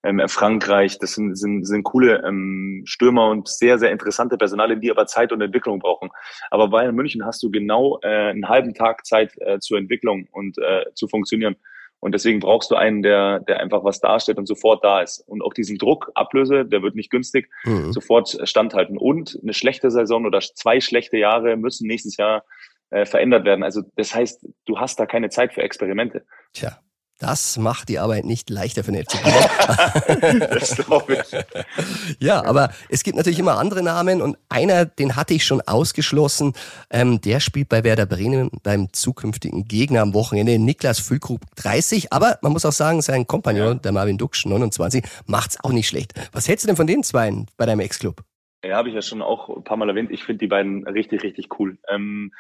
ähm, Frankreich. Das sind, sind, sind coole ähm, Stürmer und sehr, sehr interessante Personale, die aber Zeit und Entwicklung brauchen. Aber bei München hast du genau äh, einen halben Tag Zeit äh, zur Entwicklung und äh, zu funktionieren. Und deswegen brauchst du einen, der, der einfach was darstellt und sofort da ist. Und auch diesen Druck, Ablöse, der wird nicht günstig, mhm. sofort standhalten. Und eine schlechte Saison oder zwei schlechte Jahre müssen nächstes Jahr äh, verändert werden. Also das heißt, du hast da keine Zeit für Experimente. Tja, das macht die Arbeit nicht leichter für den FC Bayern. [laughs] das glaube ich. Ja, aber es gibt natürlich immer andere Namen und einer, den hatte ich schon ausgeschlossen, ähm, der spielt bei Werder Bremen beim zukünftigen Gegner am Wochenende, Niklas Füllkrug 30, aber man muss auch sagen, sein Kompagnon, der Marvin Duksch 29, macht's auch nicht schlecht. Was hältst du denn von den zwei bei deinem Ex-Club? Ja, habe ich ja schon auch ein paar Mal erwähnt. Ich finde die beiden richtig, richtig cool. Ähm,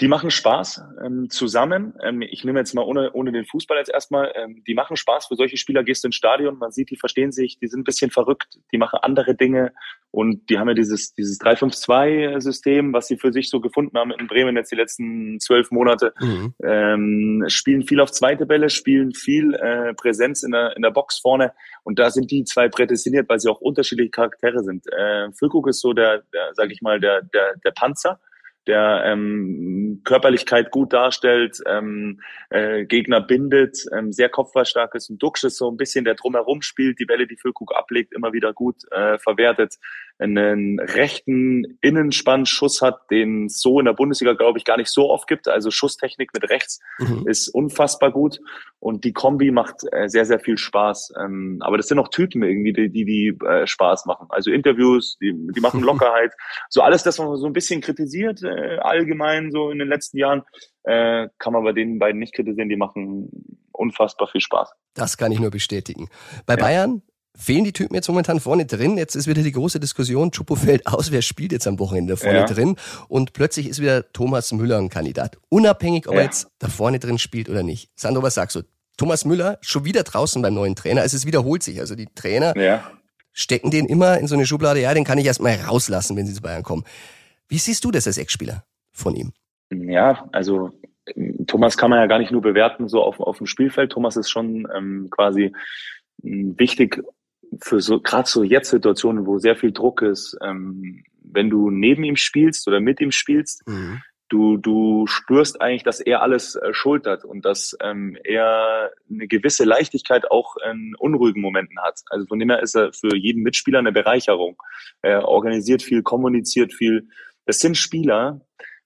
die machen Spaß ähm, zusammen. Ähm, ich nehme jetzt mal ohne, ohne den Fußball jetzt erstmal. Ähm, die machen Spaß. Für solche Spieler gehst du ins Stadion, man sieht, die verstehen sich, die sind ein bisschen verrückt, die machen andere Dinge und die haben ja dieses, dieses 3-5-2-System, was sie für sich so gefunden haben in Bremen jetzt die letzten zwölf Monate. Mhm. Ähm, spielen viel auf zweite Bälle, spielen viel äh, Präsenz in der, in der Box vorne und da sind die zwei prädestiniert, weil sie auch unterschiedliche Charaktere sind. Äh, Füllkrug ist so der, der sag ich mal, der, der, der Panzer der ähm, Körperlichkeit gut darstellt, ähm, äh, Gegner bindet, ähm, sehr kopfballstark ist. Und Duxch ist so ein bisschen der drumherum spielt, die Bälle, die Füllkrug ablegt, immer wieder gut äh, verwertet einen rechten Innenspannschuss hat, den es so in der Bundesliga, glaube ich, gar nicht so oft gibt. Also Schusstechnik mit rechts mhm. ist unfassbar gut und die Kombi macht äh, sehr, sehr viel Spaß. Ähm, aber das sind auch Typen irgendwie, die, die, die äh, Spaß machen. Also Interviews, die, die machen [laughs] Lockerheit. so alles das, man so ein bisschen kritisiert, äh, allgemein so in den letzten Jahren, kann man bei den beiden nicht kritisieren. Die machen unfassbar viel Spaß. Das kann ich nur bestätigen. Bei ja. Bayern fehlen die Typen jetzt momentan vorne drin. Jetzt ist wieder die große Diskussion, Chupo fällt aus, wer spielt jetzt am Wochenende vorne ja. drin? Und plötzlich ist wieder Thomas Müller ein Kandidat. Unabhängig, ob ja. er jetzt da vorne drin spielt oder nicht. Sandro, was sagst du? Thomas Müller schon wieder draußen beim neuen Trainer. Also es wiederholt sich. Also die Trainer ja. stecken den immer in so eine Schublade. Ja, den kann ich erstmal rauslassen, wenn sie zu Bayern kommen. Wie siehst du das als Ex-Spieler von ihm? Ja, also Thomas kann man ja gar nicht nur bewerten, so auf, auf dem Spielfeld. Thomas ist schon ähm, quasi wichtig, für so gerade so jetzt Situationen, wo sehr viel Druck ist, ähm, wenn du neben ihm spielst oder mit ihm spielst, mhm. du du spürst eigentlich, dass er alles äh, schultert und dass ähm, er eine gewisse Leichtigkeit auch in unruhigen Momenten hat. Also von dem her ist er für jeden Mitspieler eine Bereicherung. Er organisiert viel, kommuniziert viel. Das sind Spieler,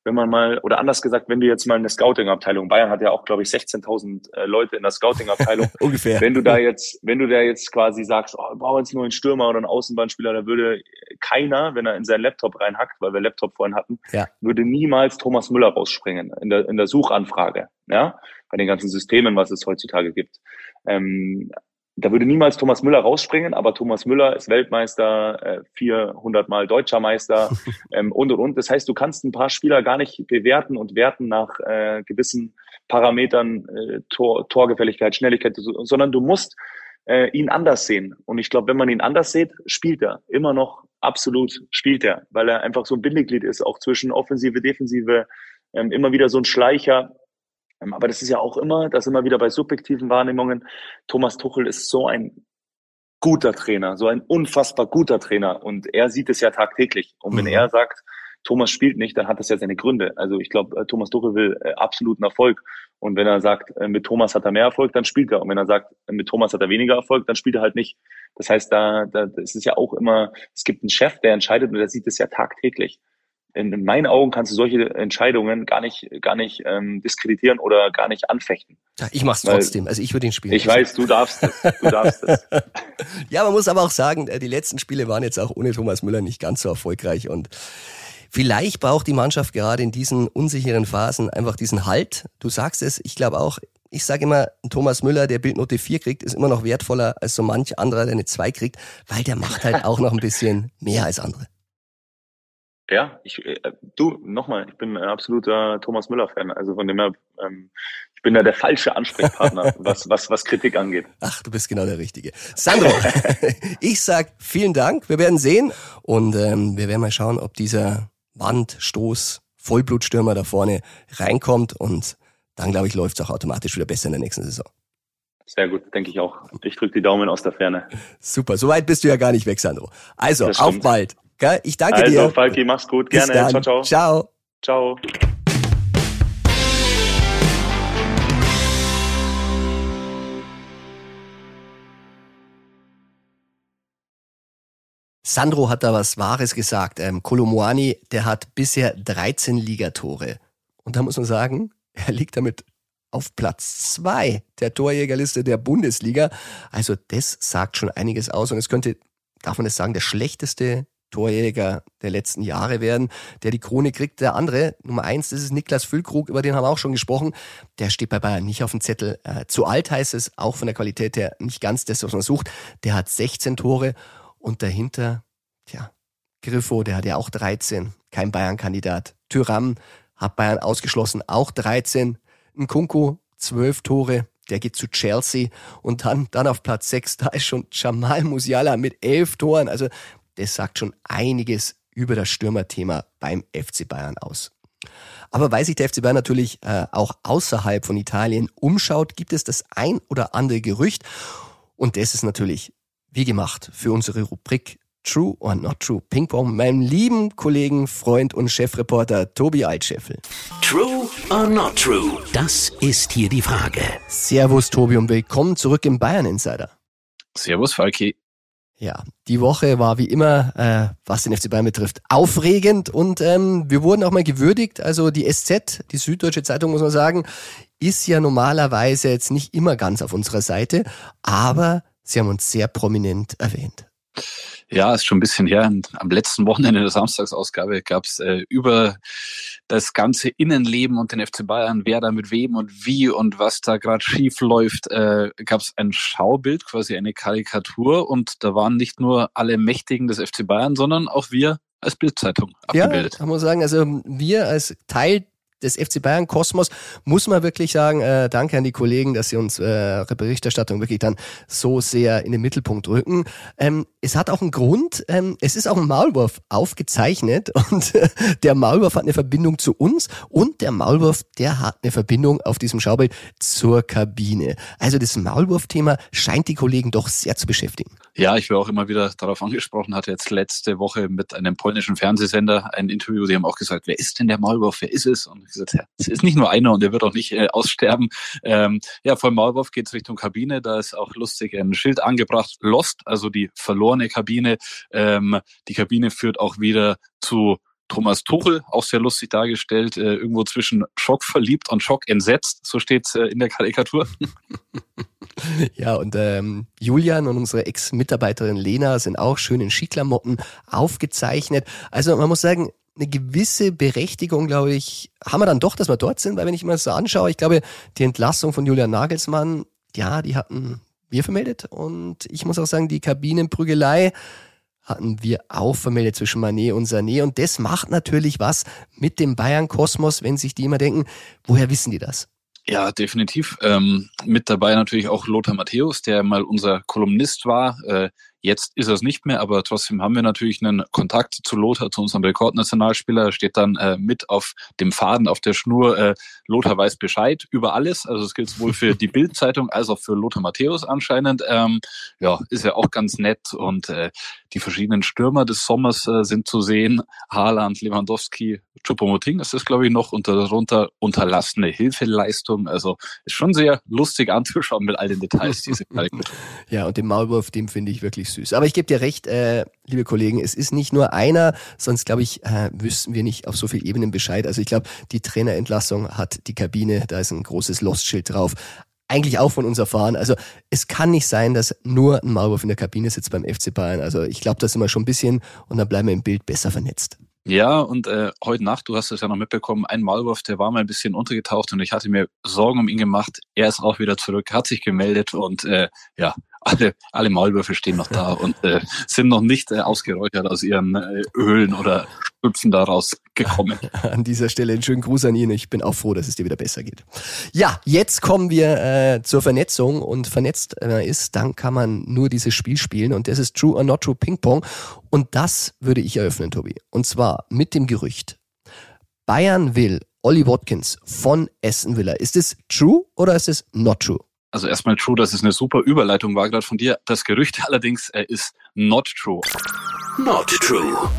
wenn man mal, oder anders gesagt, wenn du jetzt mal eine Scouting-Abteilung, Bayern hat ja auch, glaube ich, 16.000 äh, Leute in der Scouting-Abteilung. [laughs] Ungefähr. Wenn du da jetzt, wenn du da jetzt quasi sagst, oh, wir brauchen jetzt nur einen Stürmer oder einen Außenbahnspieler, da würde keiner, wenn er in seinen Laptop reinhackt, weil wir Laptop vorhin hatten, Ja. würde niemals Thomas Müller rausspringen in der, in der Suchanfrage, ja, bei den ganzen Systemen, was es heutzutage gibt. Ähm, da würde niemals Thomas Müller rausspringen, aber Thomas Müller ist Weltmeister, äh, 400 Mal deutscher Meister [laughs] ähm, und und und. Das heißt, du kannst ein paar Spieler gar nicht bewerten und werten nach äh, gewissen Parametern, äh, Tor, Torgefälligkeit, Schnelligkeit, so- sondern du musst äh, ihn anders sehen. Und ich glaube, wenn man ihn anders sieht, spielt er immer noch absolut spielt er, weil er einfach so ein Bindeglied ist, auch zwischen Offensive, Defensive, ähm, immer wieder so ein Schleicher. Ähm, aber das ist ja auch immer, das immer wieder bei subjektiven Wahrnehmungen. Thomas Tuchel ist so ein guter Trainer, so ein unfassbar guter Trainer und er sieht es ja tagtäglich. Und wenn Mhm. er sagt, Thomas spielt nicht, dann hat das ja seine Gründe. Also ich glaube, äh, Thomas Tuchel will äh, absoluten Erfolg. Und wenn er sagt, äh, mit Thomas hat er mehr Erfolg, dann spielt er. Und wenn er sagt, mit Thomas hat er weniger Erfolg, dann spielt er halt nicht. Das heißt, da, da das ist ja auch immer, es gibt einen Chef, der entscheidet und der sieht es ja tagtäglich. In, in meinen Augen kannst du solche Entscheidungen gar nicht, gar nicht ähm, diskreditieren oder gar nicht anfechten. Ja, ich mach's Weil- trotzdem. Also ich würde ihn spielen. Ich weiß, du darfst es. Du darfst es. [laughs] Ja, man muss aber auch sagen, äh, die letzten Spiele waren jetzt auch ohne Thomas Müller nicht ganz so erfolgreich und vielleicht braucht die Mannschaft gerade in diesen unsicheren Phasen einfach diesen Halt. Du sagst es, ich glaube auch, ich sage immer, Thomas Müller, der Bildnote 4 kriegt, ist immer noch wertvoller als so manch anderer, der eine 2 kriegt, weil der macht halt auch noch ein bisschen mehr als andere. Ja, ich, äh, du, nochmal, ich bin ein absoluter Thomas Müller-Fan. Also von dem her, ähm, ich bin da der falsche Ansprechpartner, [laughs] was, was, was Kritik angeht. Ach, du bist genau der Richtige. Sandro, [laughs] ich sag vielen Dank. Wir werden sehen und ähm, wir werden mal schauen, ob dieser Wandstoß Vollblutstürmer da vorne reinkommt und dann, glaube ich, läuft es auch automatisch wieder besser in der nächsten Saison. Sehr gut, denke ich auch. Ich drücke die Daumen aus der Ferne. Super, so weit bist du ja gar nicht weg, Sandro. Also, auf bald. Gell? Ich danke Also, dir. Falki, mach's gut. Bis Gerne. dann. Ciao, ciao. Ciao. Ciao. Sandro hat da was Wahres gesagt. Ähm, Kolomoani, der hat bisher 13 Ligatore. Und da muss man sagen, er liegt damit auf Platz zwei der Torjägerliste der Bundesliga. Also das sagt schon einiges aus. Und es könnte, darf man das sagen, der schlechteste Torjäger der letzten Jahre werden, der die Krone kriegt. Der andere, Nummer eins, das ist Niklas Füllkrug, über den haben wir auch schon gesprochen. Der steht bei Bayern nicht auf dem Zettel. Äh, zu alt heißt es, auch von der Qualität her nicht ganz das, was man sucht. Der hat 16 Tore und dahinter, tja, Griffo, der hat ja auch 13, kein Bayern-Kandidat. Tyram hat Bayern ausgeschlossen, auch 13. Nkunku, 12 Tore, der geht zu Chelsea und dann, dann auf Platz 6, da ist schon Jamal Musiala mit 11 Toren. Also das sagt schon einiges über das Stürmerthema beim FC Bayern aus. Aber weil sich der FC Bayern natürlich äh, auch außerhalb von Italien umschaut, gibt es das ein oder andere Gerücht. Und das ist natürlich wie gemacht für unsere Rubrik True or Not True Ping Pong, meinem lieben Kollegen, Freund und Chefreporter Tobi Altscheffel. True or not true? Das ist hier die Frage. Servus Tobi und willkommen zurück im Bayern Insider. Servus, Falki. Ja, die Woche war wie immer, äh, was den FC Bayern betrifft, aufregend und ähm, wir wurden auch mal gewürdigt. Also die SZ, die Süddeutsche Zeitung, muss man sagen, ist ja normalerweise jetzt nicht immer ganz auf unserer Seite, aber sie haben uns sehr prominent erwähnt. Ja, ist schon ein bisschen her. Am letzten Wochenende der Samstagsausgabe gab es äh, über das ganze Innenleben und den FC Bayern, wer da mit wem und wie und was da gerade schief läuft, äh, gab es ein Schaubild, quasi eine Karikatur und da waren nicht nur alle Mächtigen des FC Bayern, sondern auch wir als Bildzeitung abgebildet. Ja, man sagen, also wir als Teil des FC Bayern Kosmos muss man wirklich sagen, äh, danke an die Kollegen, dass sie uns äh, Berichterstattung wirklich dann so sehr in den Mittelpunkt rücken. Ähm, es hat auch einen Grund, ähm, es ist auch ein Maulwurf aufgezeichnet [laughs] und äh, der Maulwurf hat eine Verbindung zu uns und der Maulwurf, der hat eine Verbindung auf diesem Schaubild zur Kabine. Also das Maulwurf-Thema scheint die Kollegen doch sehr zu beschäftigen. Ja, ich war auch immer wieder darauf angesprochen, hatte jetzt letzte Woche mit einem polnischen Fernsehsender ein Interview, die haben auch gesagt, wer ist denn der Maulwurf, wer ist es? Und ich gesagt, es ist nicht nur einer und der wird auch nicht äh, aussterben. Ähm, ja, vor dem Maulwurf geht es Richtung Kabine, da ist auch lustig ein Schild angebracht, Lost, also die verlorene Kabine. Ähm, die Kabine führt auch wieder zu Thomas Tuchel, auch sehr lustig dargestellt, äh, irgendwo zwischen Schock verliebt und Schock entsetzt, so steht äh, in der Karikatur. [laughs] [laughs] Ja, und ähm, Julian und unsere Ex-Mitarbeiterin Lena sind auch schön in Skiklamotten aufgezeichnet. Also man muss sagen, eine gewisse Berechtigung, glaube ich, haben wir dann doch, dass wir dort sind, weil wenn ich mir das so anschaue, ich glaube, die Entlassung von Julian Nagelsmann, ja, die hatten wir vermeldet und ich muss auch sagen, die Kabinenprügelei hatten wir auch vermeldet zwischen Manet und Sané und das macht natürlich was mit dem Bayern-Kosmos, wenn sich die immer denken, woher wissen die das? Ja, definitiv. Ähm, mit dabei natürlich auch Lothar Matthäus, der mal unser Kolumnist war. Äh, Jetzt ist er es nicht mehr, aber trotzdem haben wir natürlich einen Kontakt zu Lothar, zu unserem Rekordnationalspieler. Steht dann äh, mit auf dem Faden, auf der Schnur. Äh, Lothar weiß Bescheid über alles. Also es gilt sowohl für die [laughs] Bildzeitung als auch für Lothar Matthäus anscheinend. Ähm, ja, ist ja auch ganz nett. Und äh, die verschiedenen Stürmer des Sommers äh, sind zu sehen. Haaland, Lewandowski, Choupo-Moting ist das, glaube ich, noch. Und darunter unterlassene Hilfeleistung. Also ist schon sehr lustig anzuschauen mit all den Details, diese [laughs] Ja, und den Maulwurf, dem finde ich wirklich süß. Aber ich gebe dir recht, äh, liebe Kollegen, es ist nicht nur einer, sonst glaube ich, äh, wüssten wir nicht auf so vielen Ebenen Bescheid. Also ich glaube, die Trainerentlassung hat die Kabine, da ist ein großes Lostschild drauf. Eigentlich auch von uns erfahren. Also es kann nicht sein, dass nur ein Maulwurf in der Kabine sitzt beim FC Bayern. Also ich glaube, da sind wir schon ein bisschen und dann bleiben wir im Bild besser vernetzt. Ja, und äh, heute Nacht, du hast es ja noch mitbekommen, ein Maulwurf, der war mal ein bisschen untergetaucht und ich hatte mir Sorgen um ihn gemacht. Er ist auch wieder zurück, hat sich gemeldet und äh, ja, alle, alle Maulwürfe stehen noch da und äh, sind noch nicht äh, ausgeräuchert aus ihren äh, Ölen oder Schlüpfen daraus gekommen. [laughs] An dieser Stelle einen schönen Gruß an ihn. Ich bin auch froh, dass es dir wieder besser geht. Ja, jetzt kommen wir äh, zur Vernetzung und vernetzt äh, ist, dann kann man nur dieses Spiel spielen und das ist True or Not True Ping Pong und das würde ich eröffnen, Tobi. Und zwar mit dem Gerücht. Bayern will Olli Watkins von Essen Villa. Ist es true oder ist es not true? Also erstmal true, dass es eine super Überleitung war gerade von dir. Das Gerücht [laughs] allerdings äh, ist not true. Not true.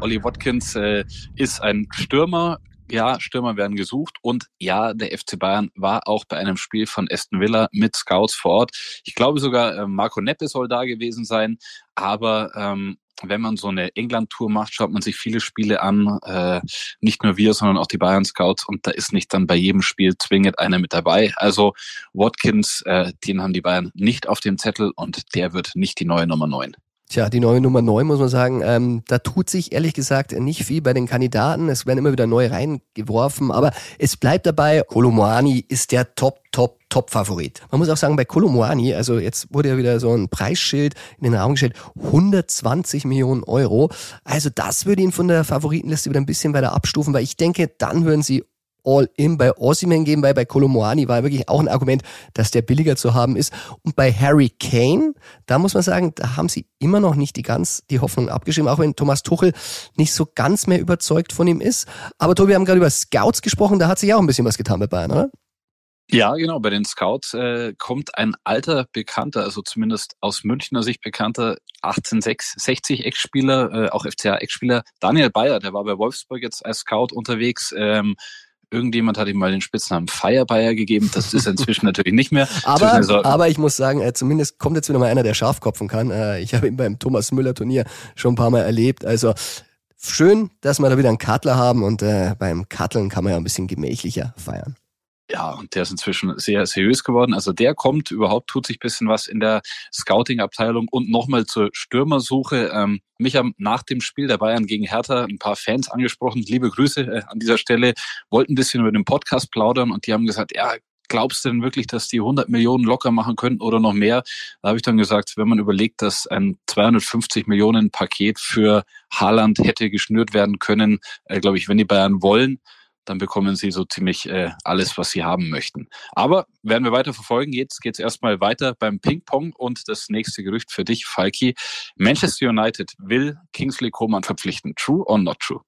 Olli Watkins äh, ist ein Stürmer. Ja, Stürmer werden gesucht und ja, der FC Bayern war auch bei einem Spiel von Aston Villa mit Scouts vor Ort. Ich glaube sogar äh, Marco Neppe soll da gewesen sein, aber ähm, wenn man so eine England-Tour macht, schaut man sich viele Spiele an, äh, nicht nur wir, sondern auch die Bayern Scouts und da ist nicht dann bei jedem Spiel zwingend einer mit dabei. Also Watkins, äh, den haben die Bayern nicht auf dem Zettel und der wird nicht die neue Nummer 9. Tja, die neue Nummer 9 muss man sagen, ähm, da tut sich ehrlich gesagt nicht viel bei den Kandidaten. Es werden immer wieder neu reingeworfen, aber es bleibt dabei, Kolomoani ist der Top, Top, Top-Favorit. Man muss auch sagen, bei Kolomoani, also jetzt wurde ja wieder so ein Preisschild in den Raum gestellt, 120 Millionen Euro. Also das würde ihn von der Favoritenliste wieder ein bisschen weiter abstufen, weil ich denke, dann würden sie All-In bei Ossiman geben, weil bei Kolomoani war wirklich auch ein Argument, dass der billiger zu haben ist. Und bei Harry Kane, da muss man sagen, da haben sie immer noch nicht die ganz die Hoffnung abgeschrieben, auch wenn Thomas Tuchel nicht so ganz mehr überzeugt von ihm ist. Aber Tobi, wir haben gerade über Scouts gesprochen, da hat sich auch ein bisschen was getan bei Bayern, oder? Ja, genau. Bei den Scouts äh, kommt ein alter Bekannter, also zumindest aus Münchner Sicht bekannter 1860 Ex-Spieler, äh, auch FCA-Ex-Spieler, Daniel Bayer, der war bei Wolfsburg jetzt als Scout unterwegs. Ähm, Irgendjemand hat ihm mal den Spitznamen Feierbayer gegeben. Das ist inzwischen natürlich nicht mehr. [laughs] Aber, aber ich muss sagen, äh, zumindest kommt jetzt wieder mal einer, der Schafkopfen kann. Äh, ich habe ihn beim Thomas Müller Turnier schon ein paar Mal erlebt. Also schön, dass wir da wieder einen Cutler haben und äh, beim Cutteln kann man ja ein bisschen gemächlicher feiern. Ja, und der ist inzwischen sehr seriös geworden. Also der kommt, überhaupt tut sich bisschen was in der Scouting-Abteilung. Und nochmal zur Stürmersuche. Ähm, mich haben nach dem Spiel der Bayern gegen Hertha ein paar Fans angesprochen. Liebe Grüße äh, an dieser Stelle. Wollten ein bisschen über den Podcast plaudern und die haben gesagt, ja, glaubst du denn wirklich, dass die 100 Millionen locker machen könnten oder noch mehr? Da habe ich dann gesagt, wenn man überlegt, dass ein 250 Millionen Paket für Haaland hätte geschnürt werden können, äh, glaube ich, wenn die Bayern wollen, dann bekommen sie so ziemlich äh, alles, was sie haben möchten. Aber werden wir weiter verfolgen. Jetzt geht es erstmal weiter beim Ping-Pong und das nächste Gerücht für dich, Falki. Manchester United will Kingsley Coman verpflichten. True or not true?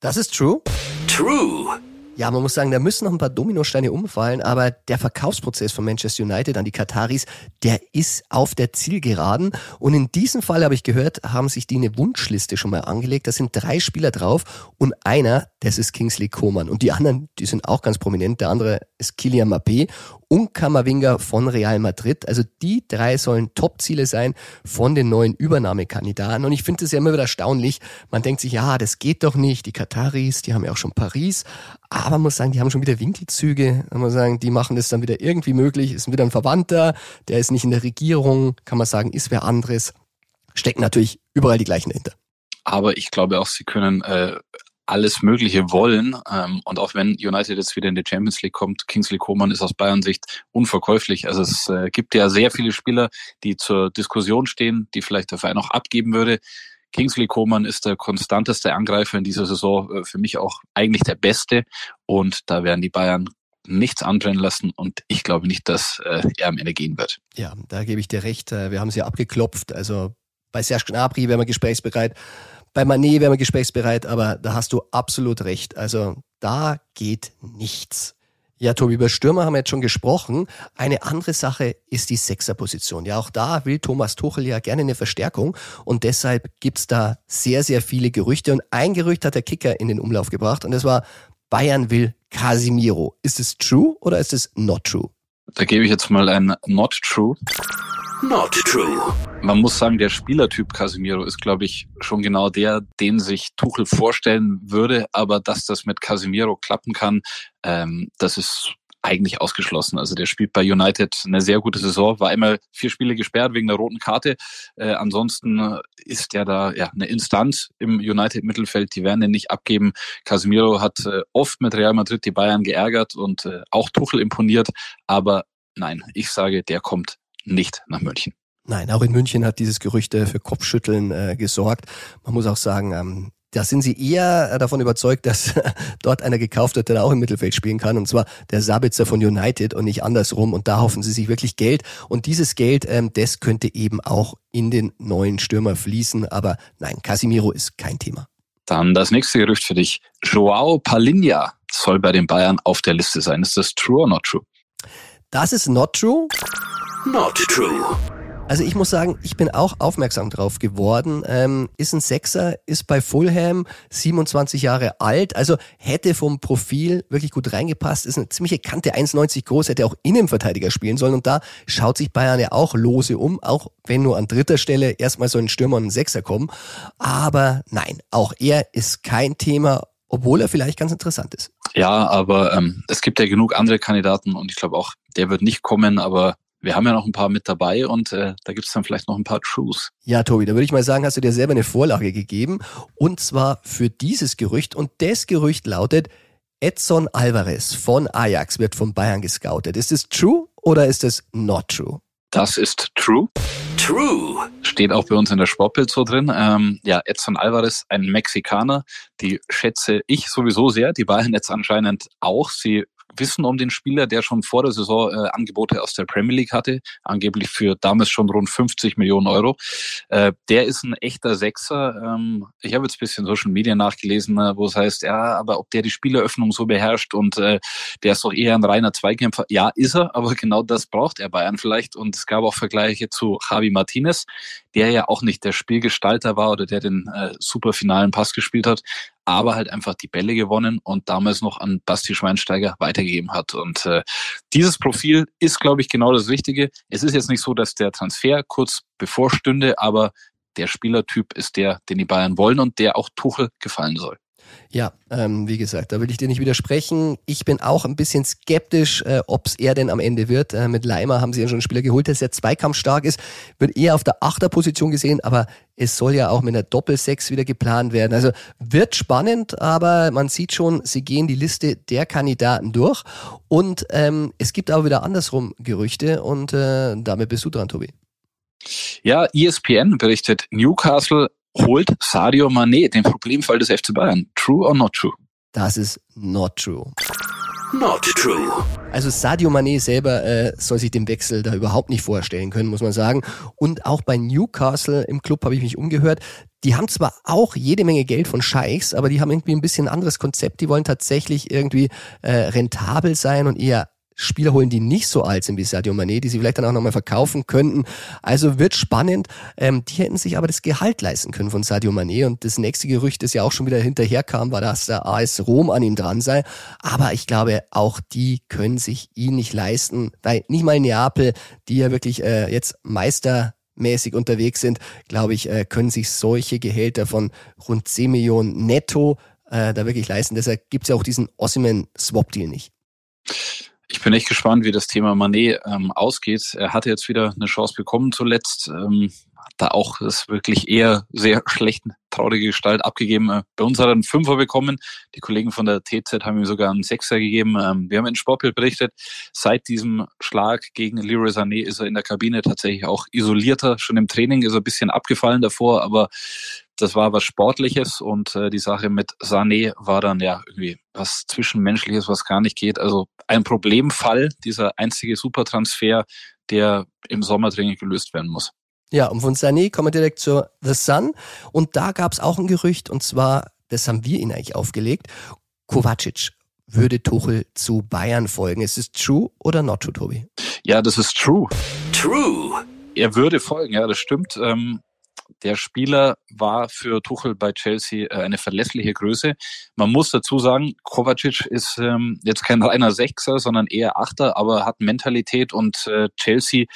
Das ist true. True. Ja, man muss sagen, da müssen noch ein paar Dominosteine umfallen, aber der Verkaufsprozess von Manchester United an die Kataris, der ist auf der Zielgeraden. Und in diesem Fall habe ich gehört, haben sich die eine Wunschliste schon mal angelegt. Da sind drei Spieler drauf und einer, das ist Kingsley Coman. Und die anderen, die sind auch ganz prominent. Der andere ist Kylian Mbappé und Kamavinga von Real Madrid. Also die drei sollen Top-Ziele sein von den neuen Übernahmekandidaten. Und ich finde es ja immer wieder erstaunlich. Man denkt sich, ja, das geht doch nicht. Die Kataris, die haben ja auch schon Paris. Aber man muss sagen, die haben schon wieder Winkelzüge. Man muss sagen, die machen das dann wieder irgendwie möglich. Ist wieder ein Verwandter, der ist nicht in der Regierung. Kann man sagen, ist wer anderes. Stecken natürlich überall die gleichen dahinter. Aber ich glaube auch, sie können äh, alles Mögliche wollen. Ähm, und auch wenn United jetzt wieder in die Champions League kommt, Kingsley Coman ist aus Bayern Sicht unverkäuflich. Also es äh, gibt ja sehr viele Spieler, die zur Diskussion stehen, die vielleicht der Verein auch abgeben würde. Kingsley Coman ist der konstanteste Angreifer in dieser Saison, äh, für mich auch eigentlich der beste. Und da werden die Bayern nichts anbrennen lassen und ich glaube nicht, dass äh, er am Ende gehen wird. Ja, da gebe ich dir recht. Äh, wir haben sie abgeklopft. Also bei Serge Gnabry wären wir gesprächsbereit. Bei Manet wären wir gesprächsbereit, aber da hast du absolut recht. Also da geht nichts. Ja, Tobi, über Stürmer haben wir jetzt schon gesprochen. Eine andere Sache ist die Sechserposition. Ja, auch da will Thomas Tuchel ja gerne eine Verstärkung und deshalb gibt's da sehr, sehr viele Gerüchte. Und ein Gerücht hat der Kicker in den Umlauf gebracht und das war, Bayern will Casimiro. Ist es true oder ist es not true? Da gebe ich jetzt mal ein not true. Not true. Man muss sagen, der Spielertyp Casemiro ist, glaube ich, schon genau der, den sich Tuchel vorstellen würde. Aber dass das mit Casemiro klappen kann, ähm, das ist eigentlich ausgeschlossen. Also der spielt bei United eine sehr gute Saison, war einmal vier Spiele gesperrt wegen der roten Karte. Äh, ansonsten ist der da ja eine Instanz im United-Mittelfeld, die werden den nicht abgeben. Casemiro hat äh, oft mit Real Madrid die Bayern geärgert und äh, auch Tuchel imponiert, aber nein, ich sage, der kommt nicht nach München. Nein, auch in München hat dieses Gerücht äh, für Kopfschütteln äh, gesorgt. Man muss auch sagen, ähm, da sind sie eher äh, davon überzeugt, dass [laughs] dort einer gekauft wird, der auch im Mittelfeld spielen kann, und zwar der Sabitzer von United und nicht andersrum. Und da hoffen sie sich wirklich Geld. Und dieses Geld, ähm, das könnte eben auch in den neuen Stürmer fließen. Aber nein, Casimiro ist kein Thema. Dann das nächste Gerücht für dich. Joao Palinha soll bei den Bayern auf der Liste sein. Ist das true or not true? Das ist not true. Not true. Also ich muss sagen, ich bin auch aufmerksam drauf geworden. Ähm, ist ein Sechser, ist bei Fulham 27 Jahre alt, also hätte vom Profil wirklich gut reingepasst, ist eine ziemliche Kante, 1,90 groß, hätte auch Innenverteidiger spielen sollen und da schaut sich Bayern ja auch lose um, auch wenn nur an dritter Stelle erstmal so ein Stürmer und ein Sechser kommen. Aber nein, auch er ist kein Thema, obwohl er vielleicht ganz interessant ist. Ja, aber ähm, es gibt ja genug andere Kandidaten und ich glaube auch, der wird nicht kommen, aber wir haben ja noch ein paar mit dabei und äh, da gibt's dann vielleicht noch ein paar Trues. Ja, Tobi, da würde ich mal sagen, hast du dir selber eine Vorlage gegeben und zwar für dieses Gerücht und das Gerücht lautet, Edson Alvarez von Ajax wird von Bayern gescoutet. Ist es true oder ist es not true? Das ist true. True. Steht auch bei uns in der Sportbild so drin. Ähm, ja, Edson Alvarez, ein Mexikaner, die schätze ich sowieso sehr. Die Bayern jetzt anscheinend auch. Sie wissen um den Spieler, der schon vor der Saison äh, Angebote aus der Premier League hatte, angeblich für damals schon rund 50 Millionen Euro. Äh, der ist ein echter Sechser. Ähm, ich habe jetzt ein bisschen Social Media nachgelesen, äh, wo es heißt, ja, aber ob der die Spieleröffnung so beherrscht und äh, der ist doch eher ein reiner Zweikämpfer. Ja, ist er, aber genau das braucht er Bayern vielleicht. Und es gab auch Vergleiche zu Javi Martinez, der ja auch nicht der Spielgestalter war oder der den äh, super finalen Pass gespielt hat, aber halt einfach die Bälle gewonnen und damals noch an Basti Schweinsteiger weitergegeben hat. Und äh, dieses Profil ist, glaube ich, genau das Richtige. Es ist jetzt nicht so, dass der Transfer kurz bevorstünde, aber der Spielertyp ist der, den die Bayern wollen und der auch Tuchel gefallen soll. Ja, ähm, wie gesagt, da will ich dir nicht widersprechen. Ich bin auch ein bisschen skeptisch, äh, ob es er denn am Ende wird. Äh, mit Leimer haben sie ja schon einen Spieler geholt, der sehr zweikampfstark ist, wird eher auf der Achterposition gesehen, aber es soll ja auch mit einer Doppelsechs wieder geplant werden. Also wird spannend, aber man sieht schon, sie gehen die Liste der Kandidaten durch. Und ähm, es gibt aber wieder andersrum Gerüchte und äh, damit bist du dran, Tobi. Ja, ESPN berichtet, Newcastle holt Sadio Mané, den Problemfall des FC Bayern. True or not true? Das ist not true. Not true. Also Sadio Mané selber äh, soll sich den Wechsel da überhaupt nicht vorstellen können, muss man sagen. Und auch bei Newcastle im Club habe ich mich umgehört. Die haben zwar auch jede Menge Geld von Scheichs, aber die haben irgendwie ein bisschen anderes Konzept. Die wollen tatsächlich irgendwie äh, rentabel sein und eher Spieler holen, die nicht so alt sind wie Sadio Mané, die sie vielleicht dann auch nochmal verkaufen könnten. Also wird spannend. Ähm, die hätten sich aber das Gehalt leisten können von Sadio Mané. Und das nächste Gerücht, das ja auch schon wieder hinterherkam, war, dass der AS Rom an ihm dran sei. Aber ich glaube, auch die können sich ihn nicht leisten, weil nicht mal Neapel, die ja wirklich äh, jetzt Meistermäßig unterwegs sind, glaube ich, äh, können sich solche Gehälter von rund 10 Millionen netto äh, da wirklich leisten. Deshalb gibt es ja auch diesen Ossiman-Swap-Deal nicht. Ich bin echt gespannt, wie das Thema Manet ähm, ausgeht. Er hatte jetzt wieder eine Chance bekommen zuletzt. Ähm, hat da auch das wirklich eher sehr [laughs] schlechten, traurige Gestalt abgegeben. Äh, bei uns hat er einen Fünfer bekommen. Die Kollegen von der TZ haben ihm sogar einen Sechser gegeben. Ähm, wir haben in Sportbild berichtet, seit diesem Schlag gegen Leroy Sané ist er in der Kabine tatsächlich auch isolierter. Schon im Training ist er ein bisschen abgefallen davor, aber das war was Sportliches und äh, die Sache mit Sané war dann ja irgendwie was Zwischenmenschliches, was gar nicht geht. Also ein Problemfall, dieser einzige Supertransfer, der im Sommer dringend gelöst werden muss. Ja, und von Sané kommen wir direkt zur The Sun. Und da gab es auch ein Gerücht, und zwar, das haben wir ihn eigentlich aufgelegt, Kovacic würde Tuchel zu Bayern folgen. Ist es true oder not true, Tobi? Ja, das ist true. True. Er würde folgen, ja, das stimmt. Ähm, der Spieler war für Tuchel bei Chelsea äh, eine verlässliche Größe. Man muss dazu sagen, Kovacic ist ähm, jetzt kein reiner Sechser, sondern eher Achter, aber hat Mentalität und äh, Chelsea,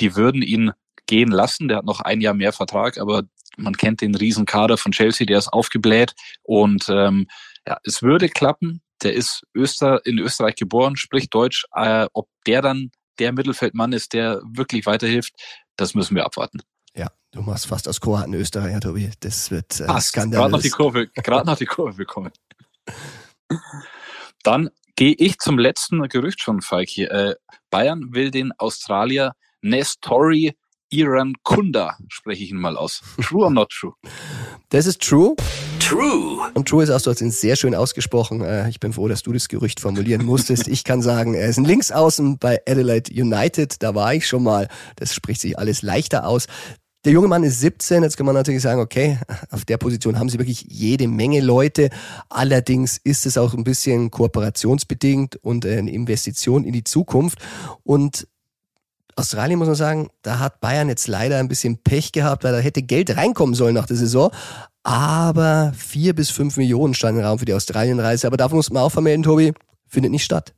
die würden ihn gehen lassen. Der hat noch ein Jahr mehr Vertrag, aber man kennt den Riesenkader von Chelsea, der ist aufgebläht und ähm, ja, es würde klappen. Der ist Öster in Österreich geboren, spricht Deutsch. Äh, ob der dann der Mittelfeldmann ist, der wirklich weiterhilft, das müssen wir abwarten. Ja, du machst fast aus Kroaten Österreicher, Tobi. Das wird äh, Gerade noch die Kurve, gerade noch die Kurve bekommen. Dann gehe ich zum letzten Gerücht schon, Falki. Äh, Bayern will den Australier Nestori Iran Kunda, spreche ich ihn mal aus. True or not true? Das ist true. True. Und True ist auch, du hast ihn sehr schön ausgesprochen. Äh, ich bin froh, dass du das Gerücht formulieren musstest. Ich kann sagen, er ist ein Linksaußen bei Adelaide United. Da war ich schon mal. Das spricht sich alles leichter aus. Der junge Mann ist 17, jetzt kann man natürlich sagen, okay, [laughs] auf der Position haben sie wirklich jede Menge Leute. Allerdings ist es auch ein bisschen kooperationsbedingt und eine Investition in die Zukunft. Und Australien muss man sagen, da hat Bayern jetzt leider ein bisschen Pech gehabt, weil da hätte Geld reinkommen sollen nach der Saison. Aber vier bis fünf Millionen standen im Raum für die Australienreise. Aber davon muss man auch vermelden, Tobi, findet nicht statt.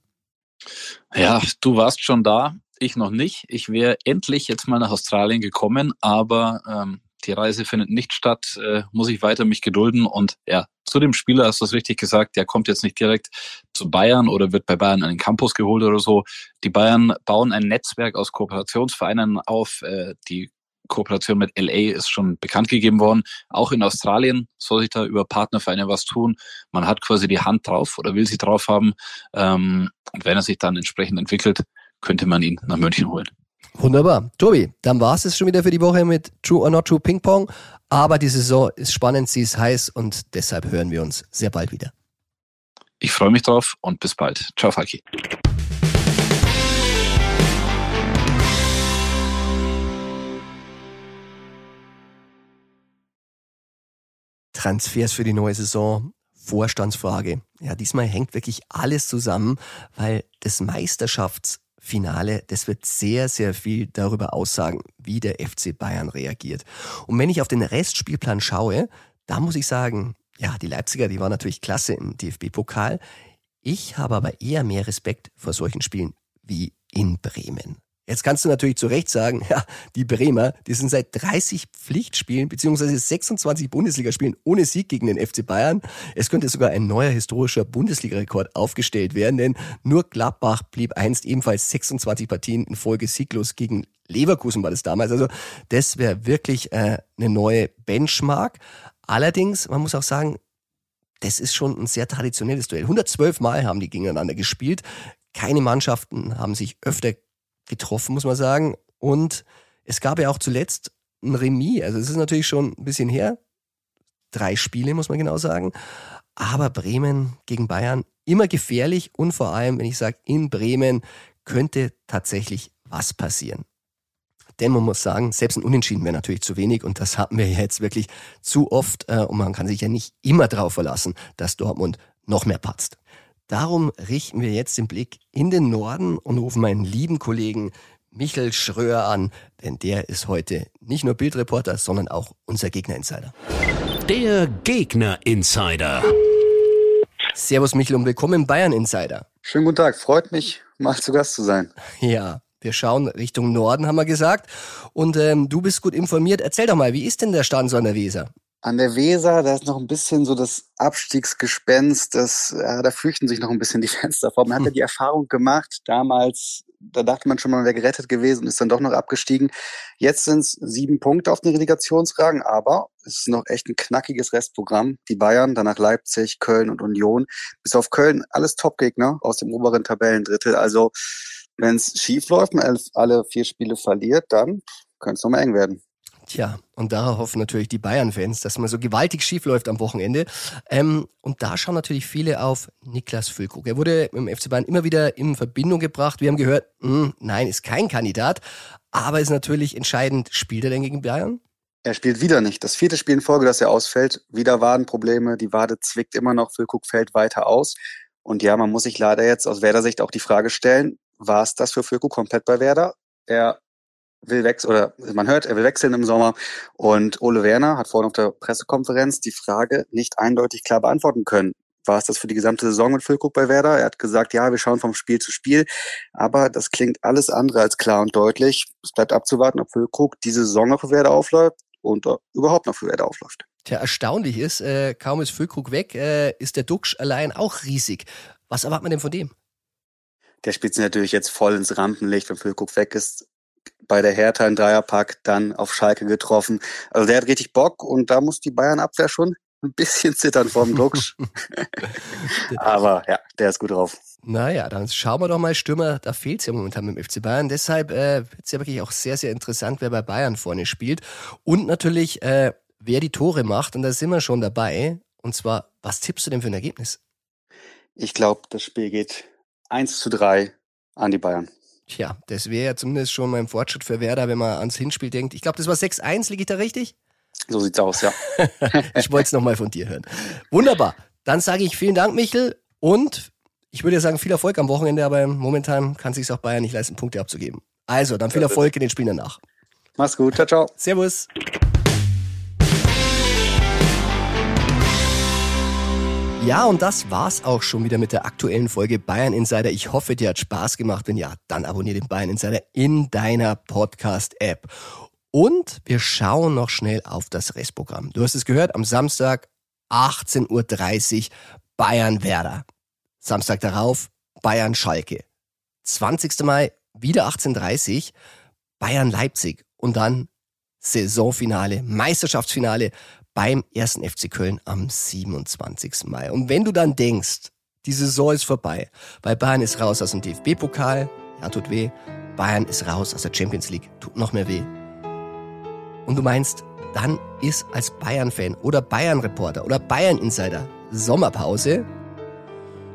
Ja, du warst schon da, ich noch nicht. Ich wäre endlich jetzt mal nach Australien gekommen, aber ähm, die Reise findet nicht statt, äh, muss ich weiter mich gedulden. Und ja, zu dem Spieler hast du es richtig gesagt, der kommt jetzt nicht direkt zu Bayern oder wird bei Bayern an den Campus geholt oder so. Die Bayern bauen ein Netzwerk aus Kooperationsvereinen auf. Äh, die Kooperation mit LA ist schon bekannt gegeben worden. Auch in Australien soll sich da über Partnervereine was tun. Man hat quasi die Hand drauf oder will sie drauf haben. Ähm, und wenn er sich dann entsprechend entwickelt, könnte man ihn nach München holen. Wunderbar. Tobi, dann war es schon wieder für die Woche mit True or Not True Ping Pong. Aber die Saison ist spannend, sie ist heiß und deshalb hören wir uns sehr bald wieder. Ich freue mich drauf und bis bald. Ciao, Falki. Transfers für die neue Saison, Vorstandsfrage. Ja, diesmal hängt wirklich alles zusammen, weil das Meisterschafts Finale, das wird sehr, sehr viel darüber aussagen, wie der FC Bayern reagiert. Und wenn ich auf den Restspielplan schaue, da muss ich sagen, ja, die Leipziger, die waren natürlich klasse im DFB-Pokal. Ich habe aber eher mehr Respekt vor solchen Spielen wie in Bremen. Jetzt kannst du natürlich zu Recht sagen, [laughs] ja, die Bremer, die sind seit 30 Pflichtspielen beziehungsweise 26 Bundesligaspielen ohne Sieg gegen den FC Bayern. Es könnte sogar ein neuer historischer Bundesliga-Rekord aufgestellt werden, denn nur Gladbach blieb einst ebenfalls 26 Partien in Folge sieglos gegen Leverkusen war das damals. Also das wäre wirklich äh, eine neue Benchmark. Allerdings, man muss auch sagen, das ist schon ein sehr traditionelles Duell. 112 Mal haben die gegeneinander gespielt. Keine Mannschaften haben sich öfter getroffen, muss man sagen. Und es gab ja auch zuletzt ein Remis. Also es ist natürlich schon ein bisschen her. Drei Spiele, muss man genau sagen. Aber Bremen gegen Bayern immer gefährlich und vor allem, wenn ich sage, in Bremen könnte tatsächlich was passieren. Denn man muss sagen, selbst ein Unentschieden wäre natürlich zu wenig und das haben wir jetzt wirklich zu oft äh, und man kann sich ja nicht immer darauf verlassen, dass Dortmund noch mehr patzt. Darum richten wir jetzt den Blick in den Norden und rufen meinen lieben Kollegen Michael Schröer an, denn der ist heute nicht nur Bildreporter, sondern auch unser Gegner-Insider. Der Gegner-Insider. Servus Michael und willkommen im Bayern-Insider. Schönen guten Tag, freut mich, mal zu Gast zu sein. Ja, wir schauen Richtung Norden, haben wir gesagt. Und ähm, du bist gut informiert. Erzähl doch mal, wie ist denn der Stand so an der Weser? An der Weser, da ist noch ein bisschen so das Abstiegsgespenst, das, ja, da fürchten sich noch ein bisschen die Fenster vor. Man hat ja die Erfahrung gemacht, damals, da dachte man schon mal, man wäre gerettet gewesen und ist dann doch noch abgestiegen. Jetzt sind es sieben Punkte auf den Relegationsragen, aber es ist noch echt ein knackiges Restprogramm. Die Bayern, danach Leipzig, Köln und Union. Bis auf Köln alles Topgegner aus dem oberen Tabellendrittel. Also wenn es schief läuft, man alle vier Spiele verliert, dann könnte es nochmal eng werden. Tja, und darauf hoffen natürlich die Bayern-Fans, dass man so gewaltig schief läuft am Wochenende. Ähm, und da schauen natürlich viele auf Niklas Füllkrug. Er wurde im FC Bayern immer wieder in Verbindung gebracht. Wir haben gehört, mh, hm, nein, ist kein Kandidat, aber ist natürlich entscheidend, spielt er denn gegen Bayern? Er spielt wieder nicht. Das vierte Spiel in Folge, dass er ausfällt. Wieder Wadenprobleme. Die Wade zwickt immer noch. Füllkrug fällt weiter aus. Und ja, man muss sich leider jetzt aus Werder-Sicht auch die Frage stellen, war es das für Füllkrug komplett bei Werder? Er will wechseln, oder man hört, er will wechseln im Sommer. Und Ole Werner hat vorhin auf der Pressekonferenz die Frage nicht eindeutig klar beantworten können. War es das für die gesamte Saison mit Füllkrug bei Werder? Er hat gesagt, ja, wir schauen vom Spiel zu Spiel. Aber das klingt alles andere als klar und deutlich. Es bleibt abzuwarten, ob Füllkrug diese Saison noch für Werder aufläuft und überhaupt noch für Werder aufläuft. Tja, erstaunlich ist, äh, kaum ist Füllkrug weg, äh, ist der Duxch allein auch riesig. Was erwartet man denn von dem? Der spielt sich natürlich jetzt voll ins Rampenlicht, wenn Füllkrug weg ist bei der Hertha in Dreierpack, dann auf Schalke getroffen. Also der hat richtig Bock und da muss die Bayern-Abwehr schon ein bisschen zittern vorm Duxch. [laughs] Aber ja, der ist gut drauf. Naja, dann schauen wir doch mal, Stürmer, da fehlt es ja momentan mit dem FC Bayern. Deshalb äh, wird es ja wirklich auch sehr, sehr interessant, wer bei Bayern vorne spielt. Und natürlich, äh, wer die Tore macht. Und da sind wir schon dabei. Und zwar, was tippst du denn für ein Ergebnis? Ich glaube, das Spiel geht 1 zu 3 an die Bayern. Tja, das wäre ja zumindest schon mal ein Fortschritt für Werder, wenn man ans Hinspiel denkt. Ich glaube, das war 6-1, liege ich da richtig? So sieht's aus, ja. [laughs] ich wollte es nochmal von dir hören. Wunderbar. Dann sage ich vielen Dank, Michel. Und ich würde ja sagen, viel Erfolg am Wochenende, aber momentan kann sich auch Bayern nicht leisten, Punkte abzugeben. Also, dann viel Erfolg in den Spielen danach. Mach's gut. Ciao, ciao. Servus. Ja, und das war's auch schon wieder mit der aktuellen Folge Bayern Insider. Ich hoffe, dir hat Spaß gemacht. Wenn ja, dann abonniere den Bayern Insider in deiner Podcast-App. Und wir schauen noch schnell auf das Restprogramm. Du hast es gehört, am Samstag 18.30 Uhr Bayern Werder. Samstag darauf Bayern Schalke. 20. Mai wieder 18.30 Uhr Bayern Leipzig. Und dann Saisonfinale, Meisterschaftsfinale beim ersten FC Köln am 27. Mai. Und wenn du dann denkst, die Saison ist vorbei, weil Bayern ist raus aus dem DFB-Pokal, ja, tut weh. Bayern ist raus aus der Champions League, tut noch mehr weh. Und du meinst, dann ist als Bayern-Fan oder Bayern-Reporter oder Bayern-Insider Sommerpause.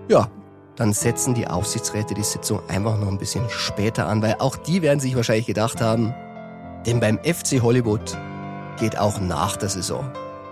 Ja, dann setzen die Aufsichtsräte die Sitzung einfach noch ein bisschen später an, weil auch die werden sich wahrscheinlich gedacht haben, denn beim FC Hollywood geht auch nach der Saison